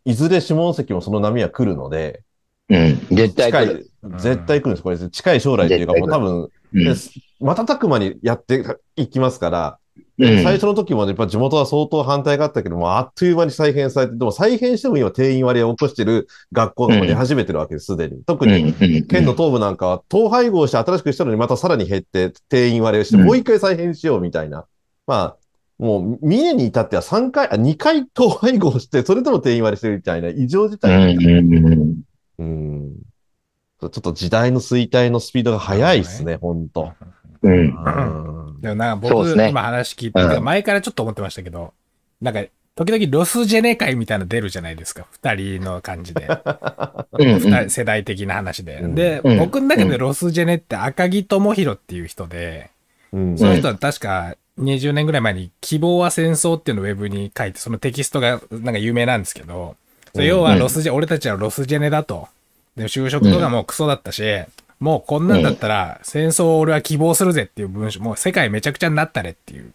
いずれ下関もその波は来るので、うん。絶対近来る。い、絶対来るんです。これ、近い将来というか、もう多分、うんで瞬く間にやっていきますから、うん最初の時もねやっぱ地元は相当反対があったけども、あっという間に再編されて、でも再編しても今定員割れを起こしてる学校が出始めてるわけです、すでに。特に、県の東部なんかは、統廃合して新しくしたのにまたさらに減って、定員割れをして、うんもう一回再編しようみたいな。まあ、もう、三重に至っては3回、あ、2回統廃合して、それでも定員割れしてるみたいな異常事う態。ん。うん。うん。ちょっと時代の衰退のスピードが速いですね、ほんと。うん。うんでもなんか僕、今話聞いて、うん前からちょっと思ってましたけど、なんか、時々ロスジェネ会みたいなの出るじゃないですか。二人の感じで。世代的な話で。うんで、うん僕の中でロスジェネって赤木智弘っていう人で、うんその人は確か20年ぐらい前に希望は戦争っていうのをウェブに書いて、そのテキストがなんか有名なんですけど、それ要はロスジェ、俺たちはロスジェネだと。で、就職とかもクソだったし、もうこんなんだったら戦争を俺は希望するぜっていう文章、もう世界めちゃくちゃになったれっていう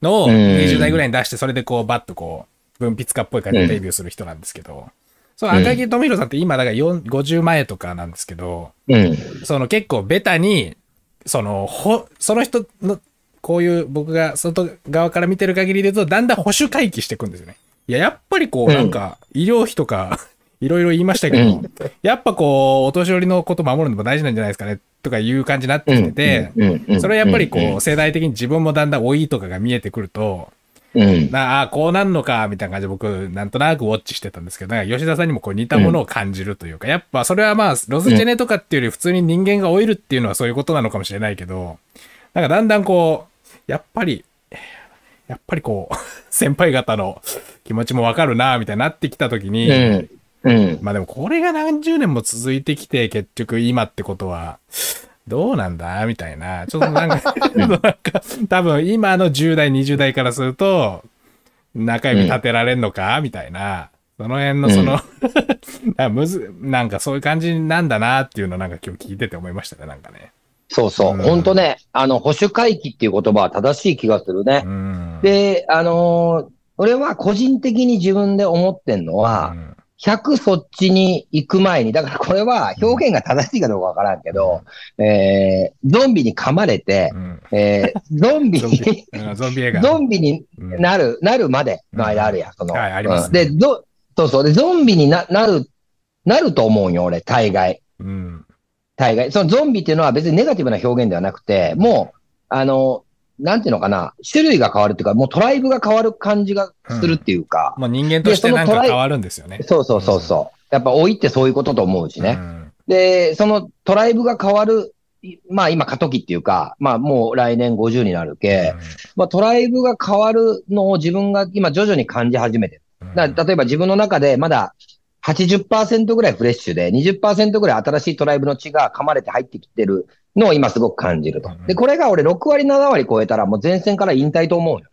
のをうん。20代ぐらいに出して、それでこうバッとこう、文筆家っぽい感じでデビューする人なんですけど、その赤木富弘さんって今だから4 50前とかなんですけど、うん。その結構ベタに、その、ほ、その人の、こういう僕が外側から見てる限りで言うと、だんだん保守回帰していくんですよね。いや、やっぱりこう、うんなんか、医療費とか、いろいろ言いましたけど、うんやっぱこう、お年寄りのこと守るのも大事なんじゃないですかねっとかいう感じになってきてて、それはやっぱりこう、世代的に自分もだんだん老いとかが見えてくると、うん。なあ、こうなんのか、みたいな感じで僕、なんとなくウォッチしてたんですけど、吉田さんにもこう似たものを感じるというか、やっぱそれはまあ、ロスジェネとかっていうより普通に人間が老いるっていうのはそういうことなのかもしれないけど、なんかだんだんこう、やっぱり、やっぱりこう、先輩方の気持ちもわかるな、みたいになってきたときに、うん。うん。まあでもこれが何十年も続いてきて、結局今ってことは、どうなんだみたいな。ちょっとなんか、なんか、多分今の10代、20代からすると、中指立てられんのかみたいな。その辺のその、あむず、なんかそういう感じなんだなっていうのをなんか今日聞いてて思いましたね、なんかね。そうそう。うん本当ね、あの、保守回帰っていう言葉は正しい気がするねう。ん。で、あのー俺は個人的に自分で思ってんのは、うん100そっちに行く前に、だからこれは表現が正しいかどうかわからんけど、えー、ゾンビに噛まれてう、んえー、ゾンビゾンビに、うんゾンビ。ゾンビにうんなる、なるまでの間あるやん、その。はいありますうんで、ゾ、そうそう。で、ゾンビにな、なる、なると思うんよ、俺、大概。うん。大概。そのゾンビっていうのは別にネガティブな表現ではなくて、もう、あの、なんていうのかな、種類が変わるっていうか、もうトライブが変わる感じがするっていうか、もう人間としてなんか変わるんですよね。そうそうそうそう。やっぱ老いってそういうことと思うしね。うんで、そのトライブが変わる、いまあ今過渡期っていうか、まあもう来年50になるけ、まあトライブが変わるのを自分が今徐々に感じ始めてる。例えば自分の中でまだ80%ぐらいフレッシュで、20%ぐらい新しいトライブの血が噛まれて入ってきてるのを今すごく感じるとうん。で、これが俺6割、7割超えたらもう前線から引退と思うよね。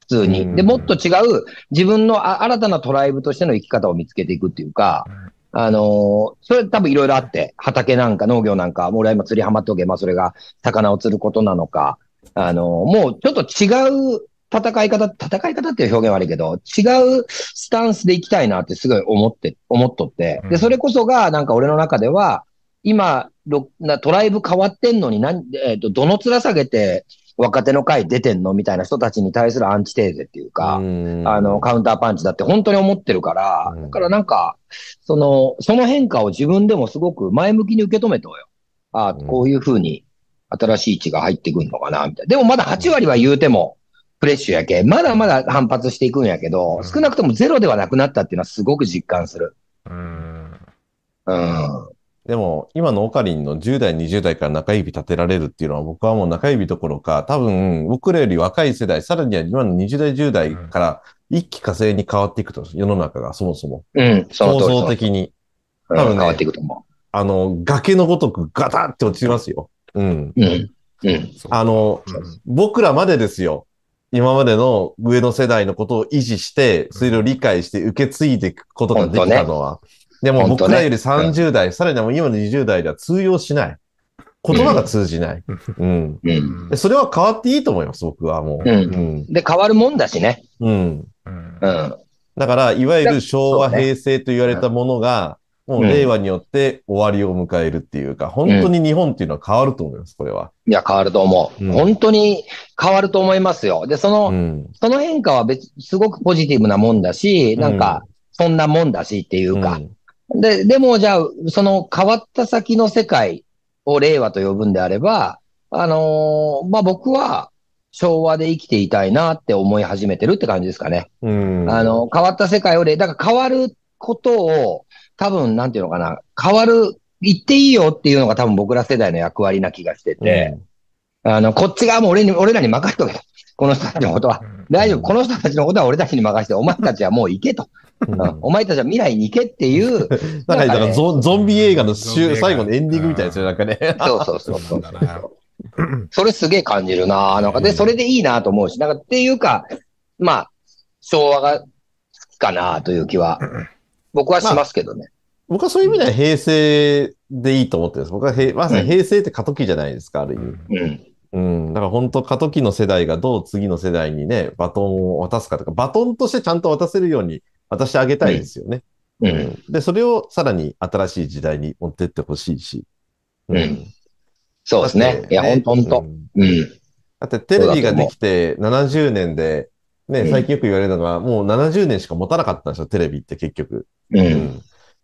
普通うんに。で、もっと違う自分のあ新たなトライブとしての生き方を見つけていくっていうか、あのーそれ多分いろいろあって、畑なんか農業なんか、もう俺は今釣りハマっておけば、それが魚を釣ることなのか、あのーもうちょっと違う戦い方、戦い方っていう表現は悪いけど、違うスタンスでいきたいなってすごい思って、思っとって。で、うんそれこそがなんか俺の中では、今、トライブ変わってんのになん、えっ、と、どの面下げて若手の会出てんの？みたいな人たちに対するアンチテーゼっていうか、うんあの、カウンターパンチだって本当に思ってるから、うんだからなんか、その、その変化を自分でもすごく前向きに受け止めとうよ。ああ、うんこういう風に新しい血が入ってくるのかな、みたいな。でもまだ8割は言うても、フレッシュやけ、まだまだ反発していくんやけど、うん少なくともゼロではなくなったっていうのはすごく実感する。うん。うん。でも、今のオカリンの10代、20代から中指立てられるっていうのは、僕はもう中指どころか、多分、僕らより若い世代、さらには今の20代、10代から一気火星に変わっていくと、世の中がそもそも。うん、構。造的に。うん多分ね変わっていくと思あの、崖のごとくガタって落ちますよ。うん。う。うん。うん。あの、うん僕らまでですよ。今までの上の世代のことを維持して、それを理解して受け継いでいくことができたのは。でも僕らより30代、さらには今の20代では通用しない。言葉が通じない。うん。うん。でそれは変わっていいと思います、僕はもう。うんうん。で、変わるもんだしね。うん。うんうん。だから、いわゆる昭和、平成と言われたものが、もううん令和によって終わりを迎えるっていうか、本当に日本っていうのは変わると思います、これは。いや、変わると思う。うん本当に変わると思いますよ。で、その、うん。その変化は別、すごくポジティブなもんだし、なんか、そんなもんだしっていうか。で、でもじゃあ、その変わった先の世界を令和と呼ぶんであれば、あのーまあ、僕は昭和で生きていたいなって思い始めてるって感じですかね。うん。うん。あの、変わった世界を令、だから変わることを、多分、なんていうのかな、変わる、言っていいよっていうのが多分僕ら世代の役割な気がしてて、あの、こっち側も俺に、俺らに任せとけと。この人たちのことは。大丈夫。この人たちのことは俺たちに任せて、お前たちはもう行けと。うん、う んお前たちは未来に行けっていう、なんか、なんかねだからゾゾンビ映画の最後のエンディングみたいですよ、なんかね。そうそうそうそうそうなんだな。それすげえ感じるななんか、で、それでいいなと思うし、なんか、っていうか、まあ、昭和が好きかなという気は、僕はしますけどね。僕はそういう意味では平成でいいと思ってるんです。僕は平まさに平成って過渡期じゃないですか、ある意味。うん。うん。だから本当過渡期の世代がどう次の世代にね、バトンを渡すかとか、バトンとしてちゃんと渡せるように渡してあげたいですよね。うん。で、それをさらに新しい時代に持ってってほしいし。うんそうですね。いや、ほんとほんと。うんうん。だってテレビができて70年で、ね、うん最近よく言われるのが、もう70年しか持たなかったんですよ、テレビって結局。う。うん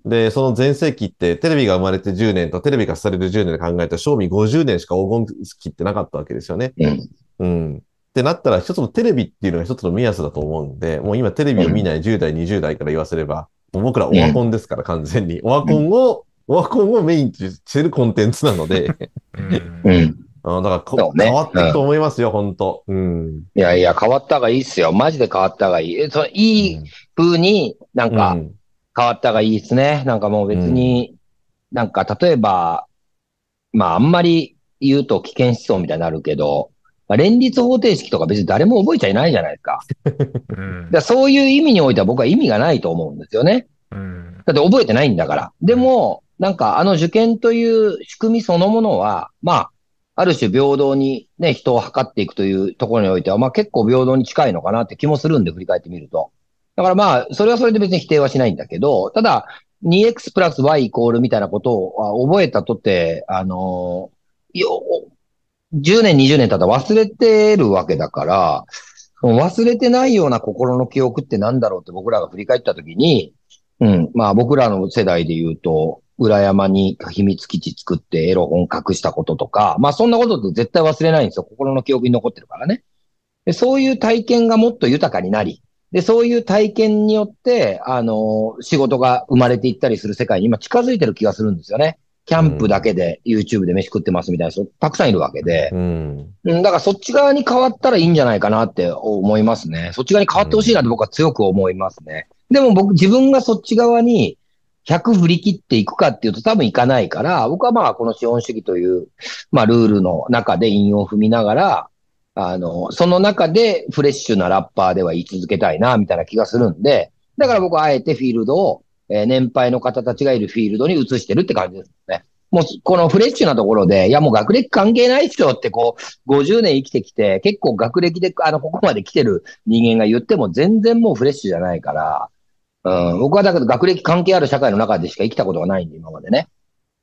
で、その前世紀って、テレビが生まれて10年とテレビがされる10年で考えたら、賞味50年しか黄金期ってなかったわけですよね。うん。うん。ってなったら、一つのテレビっていうのが一つの目安だと思うんで、もう今テレビを見ない10代、20代から言わせれば、もう僕らオワコンですから、完全に。オワコンを、オワコンをメインとしてるコンテンツなので、うんうん。あだからこ、ね変わっていくと思いますよ、本当うん。いやいや、変わった方がいいっすよ。マジで変わった方がいい。えそのいい風になんかうん変わった方がいいですね。なんかもう別に、なんか例えば、まああんまり言うと危険思想みたいになるけど、まあ、連立方程式とか別に誰も覚えちゃいないじゃないですか。う んだそういう意味においては僕は意味がないと思うんですよね。うんだって覚えてないんだから。でも、なんかあの受験という仕組みそのものは、まあ、ある種平等にね、人を測っていくというところにおいては、まあ結構平等に近いのかなって気もするんで、振り返ってみると。だからまあ、それはそれで別に否定はしないんだけど、ただ、2x プラス y イコールみたいなことを覚えたとて、あのよ、10年、20年経ったら忘れてるわけだから、忘れてないような心の記憶ってなんだろうって僕らが振り返ったときに、うん。まあ僕らの世代で言うと、裏山に秘密基地作ってエロ本隠したこととか、まあそんなことって絶対忘れないんですよ。心の記憶に残ってるからね。でそういう体験がもっと豊かになり、で、そういう体験によって、あの仕事が生まれていったりする世界に今近づいてる気がするんですよね。キャンプだけで YouTube で飯食ってますみたいな人たくさんいるわけで。うん。うん、だからそっち側に変わったらいいんじゃないかなって思いますね。そっち側に変わってほしいなって僕は強く思いますね。でも僕自分がそっち側に100振り切っていくかっていうと多分いかないから、僕はまあこの資本主義という、まあルールの中で韻を踏みながら、あの、その中でフレッシュなラッパーでは言い続けたいな、みたいな気がするんで、だから僕はあえてフィールドを、えー年配の方たちがいるフィールドに移してるって感じですね。もう、このフレッシュなところで、いやもう学歴関係ないっしょってこう、50年生きてきて、結構学歴で、あの、ここまで来てる人間が言っても全然もうフレッシュじゃないから、うん、僕はだけど学歴関係ある社会の中でしか生きたことがないんで、今までね。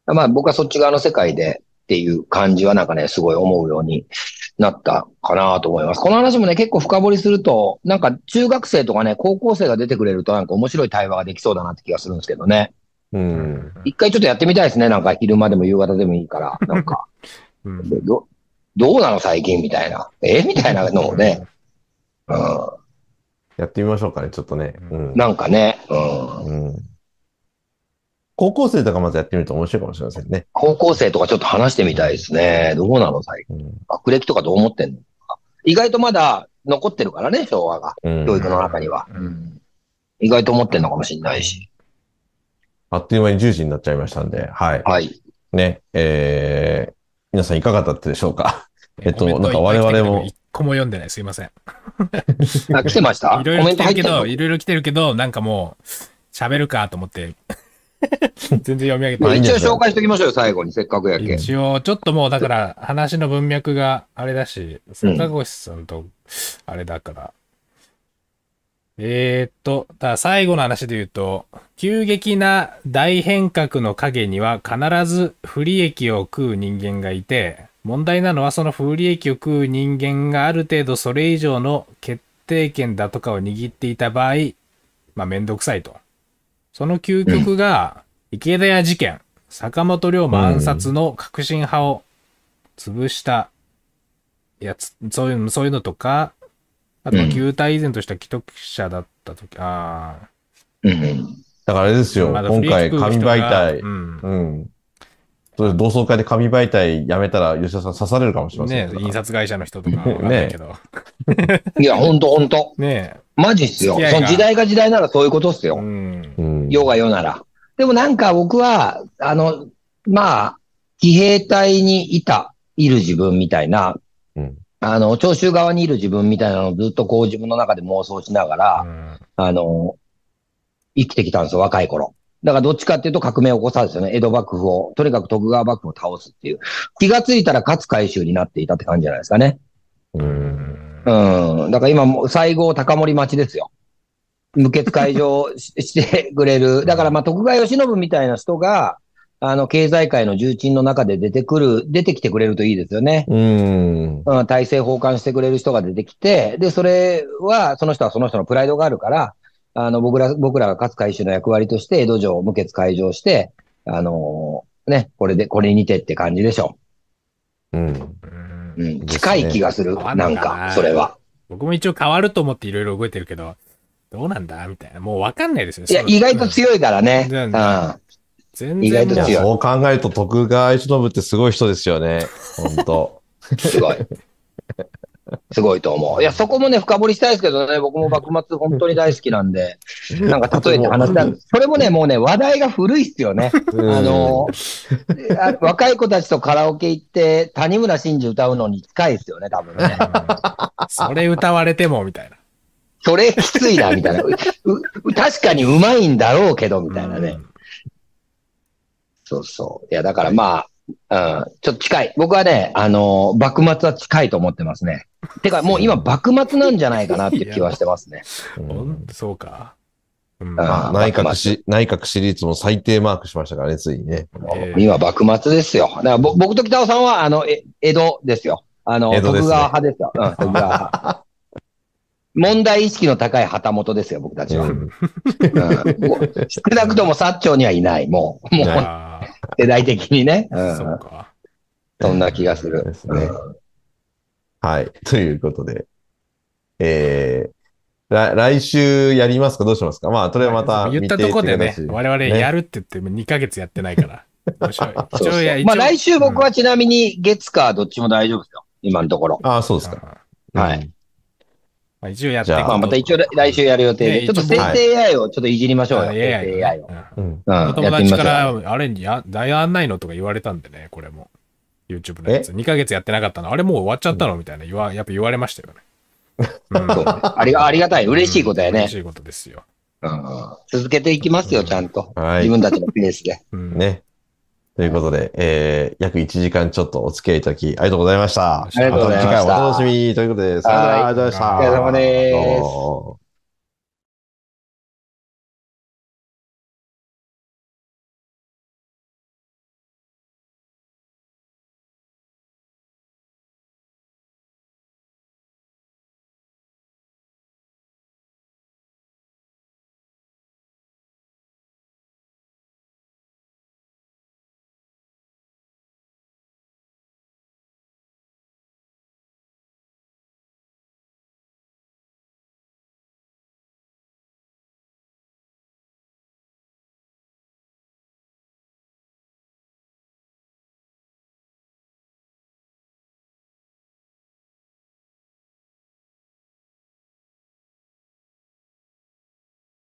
まあ僕はそっち側の世界でっていう感じはなんかね、すごい思うようになったかなと思います。この話もね、結構深掘りすると、なんか中学生とかね、高校生が出てくれるとなんか面白い対話ができそうだなって気がするんですけどね。うん。一回ちょっとやってみたいですね。なんか昼間でも夕方でもいいから。なんか。う んでど、どうなの最近みたいな。えみたいなのをね。うやってみましょうかね、ちょっとね。うんん。。なんかね。うん。うん。高校生とかまずやってみると面白いかもしれませんね。高校生とかちょっと話してみたいですね。どうなの最近。うん。学歴とかどう思ってんの？意外とまだ残ってるからね、昭和が。うん教育の中には。うん。意外と思ってんのかもしれないし。あっという間に10時になっちゃいましたんで、はい。はい。ね、えー、皆さんいかがだったでしょうか？えっとなんか我々も個も読んでない。すいません。あ、来てました？いろいろ来てるけど、のいろいろ来てるけど、なんかもう、喋るかと思って、全然読み上げてまあない。一応紹介しておきましょうよ、最後に。せっかくやけん。一応、ちょっともうだから、話の文脈があれだし、うん坂越さんと、あれだから。えーっと、だから最後の話で言うと、急激な大変革の陰には必ず不利益を食う人間がいて、問題なのはその不利益を食う人間がある程度それ以上の決定権だとかを握っていた場合、まあめんどくさいと。その究極が、池田屋事件、坂本龍馬暗殺の革新派を潰したやつ、そういうの、そういうのとか、あと旧体依然とした既得者だったとき、あうんうん。だからあれですあ、よ、まだ今回紙媒体う、ん。うん。それ同窓会で紙媒体やめたら吉田さん刺されるかもしれませんよね印刷会社の人とかわかんないけど。いや、ほんとほんと。ねマジっすよ。その時代が時代ならそういうことっすえ。よ。うん。うん。世が世なら。でもなんか僕は、あの、まあ、騎兵隊にいた、いる自分みたいな、うんあの、聴衆側にいる自分みたいなのをずっとこう自分の中で妄想しながら、うんあの、生きてきたんですよ、若い頃。だからどっちかっていうと革命を起こさですよね。江戸幕府を、とにかく徳川幕府を倒すっていう。気がついたら勝海舟になっていたって感じじゃないですかね。うん。うん。だから今もう西郷高森町ですよ。無血開城し してくれる。だからまあ徳川慶喜みたいな人が、あの、経済界の重鎮の中で出てくる、出てきてくれるといいですよね。うん。うん、体制奉還してくれる人が出てきて、で、それは、その人はその人のプライドがあるから、あの、僕ら、僕らが勝海舟の役割として、江戸城を無血開城して、あのーね、これで、これにてって感じでしょうん。うんう。うん。近い気がする。変わんなんのかそれは。僕も一応変わると思っていろいろ動いてるけど、どうなんだみたいな。もうわかんないですよ。いや、意外と強いからね。ううんん。全意外と強いそう考えると徳川一信ってすごい人ですよね。本当すごい。すごいと思う。いや、そこもね、深掘りしたいですけどね、僕も幕末本当に大好きなんで、なんか例えて話したい。それもね、もうね、話題が古いっすよね。あの、あ若い子たちとカラオケ行って、谷村新司歌うのに近いっすよね、多分ね。それ歌われても、みたいな。それきついな、みたいな。確かにうまいんだろうけど、みたいなね。そうそう。いや、だからまあ、うん、ちょっと近い。僕はね、あの、幕末は近いと思ってますね。てか、もう今、幕末なんじゃないかなって気はしてますね。うんそうか。うんあまあ内閣し、内閣支持率も最低マークしましたからね、ついにね。えー今、幕末ですよ。だからぼ僕と北尾さんは、あの、え江戸ですよ。あの、江戸ですね徳川派ですよ。うん、徳川派。問題意識の高い旗本ですよ、僕たちは。ううんんもう少なくとも薩長にはいない。もう、もう、あ世代的にね。うあ、ん、そうか。そんな気がする。ですねはい。ということで、えー、来来週やりますか？どうしますか？まあ、それはまた言ったとこでね我々やるって言っても2ヶ月やってないから。面白い そうそう一応や、一応まあ来週僕はちなみに月火どっちも大丈夫ですよ。今のところ。ああ、そうですか。はいうんまあ、一応やってまあまた一応来来週やる予定ねで。ちょっと生成 AI をちょっといじりましょうよ。あ生 AI 成 AI を。うんうん。うん。お友やってみましょう達から、あれ、やんないのとか言われたんでね、これも。YouTube のやつ。2ヶ月やってなかったの？あれもう終わっちゃったの？みたいな言わ、やっぱ言われましたよね。うんそうありがありがたい。嬉しいことやね嬉。しいことですよ。うん続けていきますよ、ちゃんと。はい自。分たちのペースで。うん。ね。ということで、えー、約1時間ちょっとお付き合いいただき、ありがとうございました。ありがとうございましたた次回お楽しみにということで、さよなら、ありがとうございました。お疲れ様です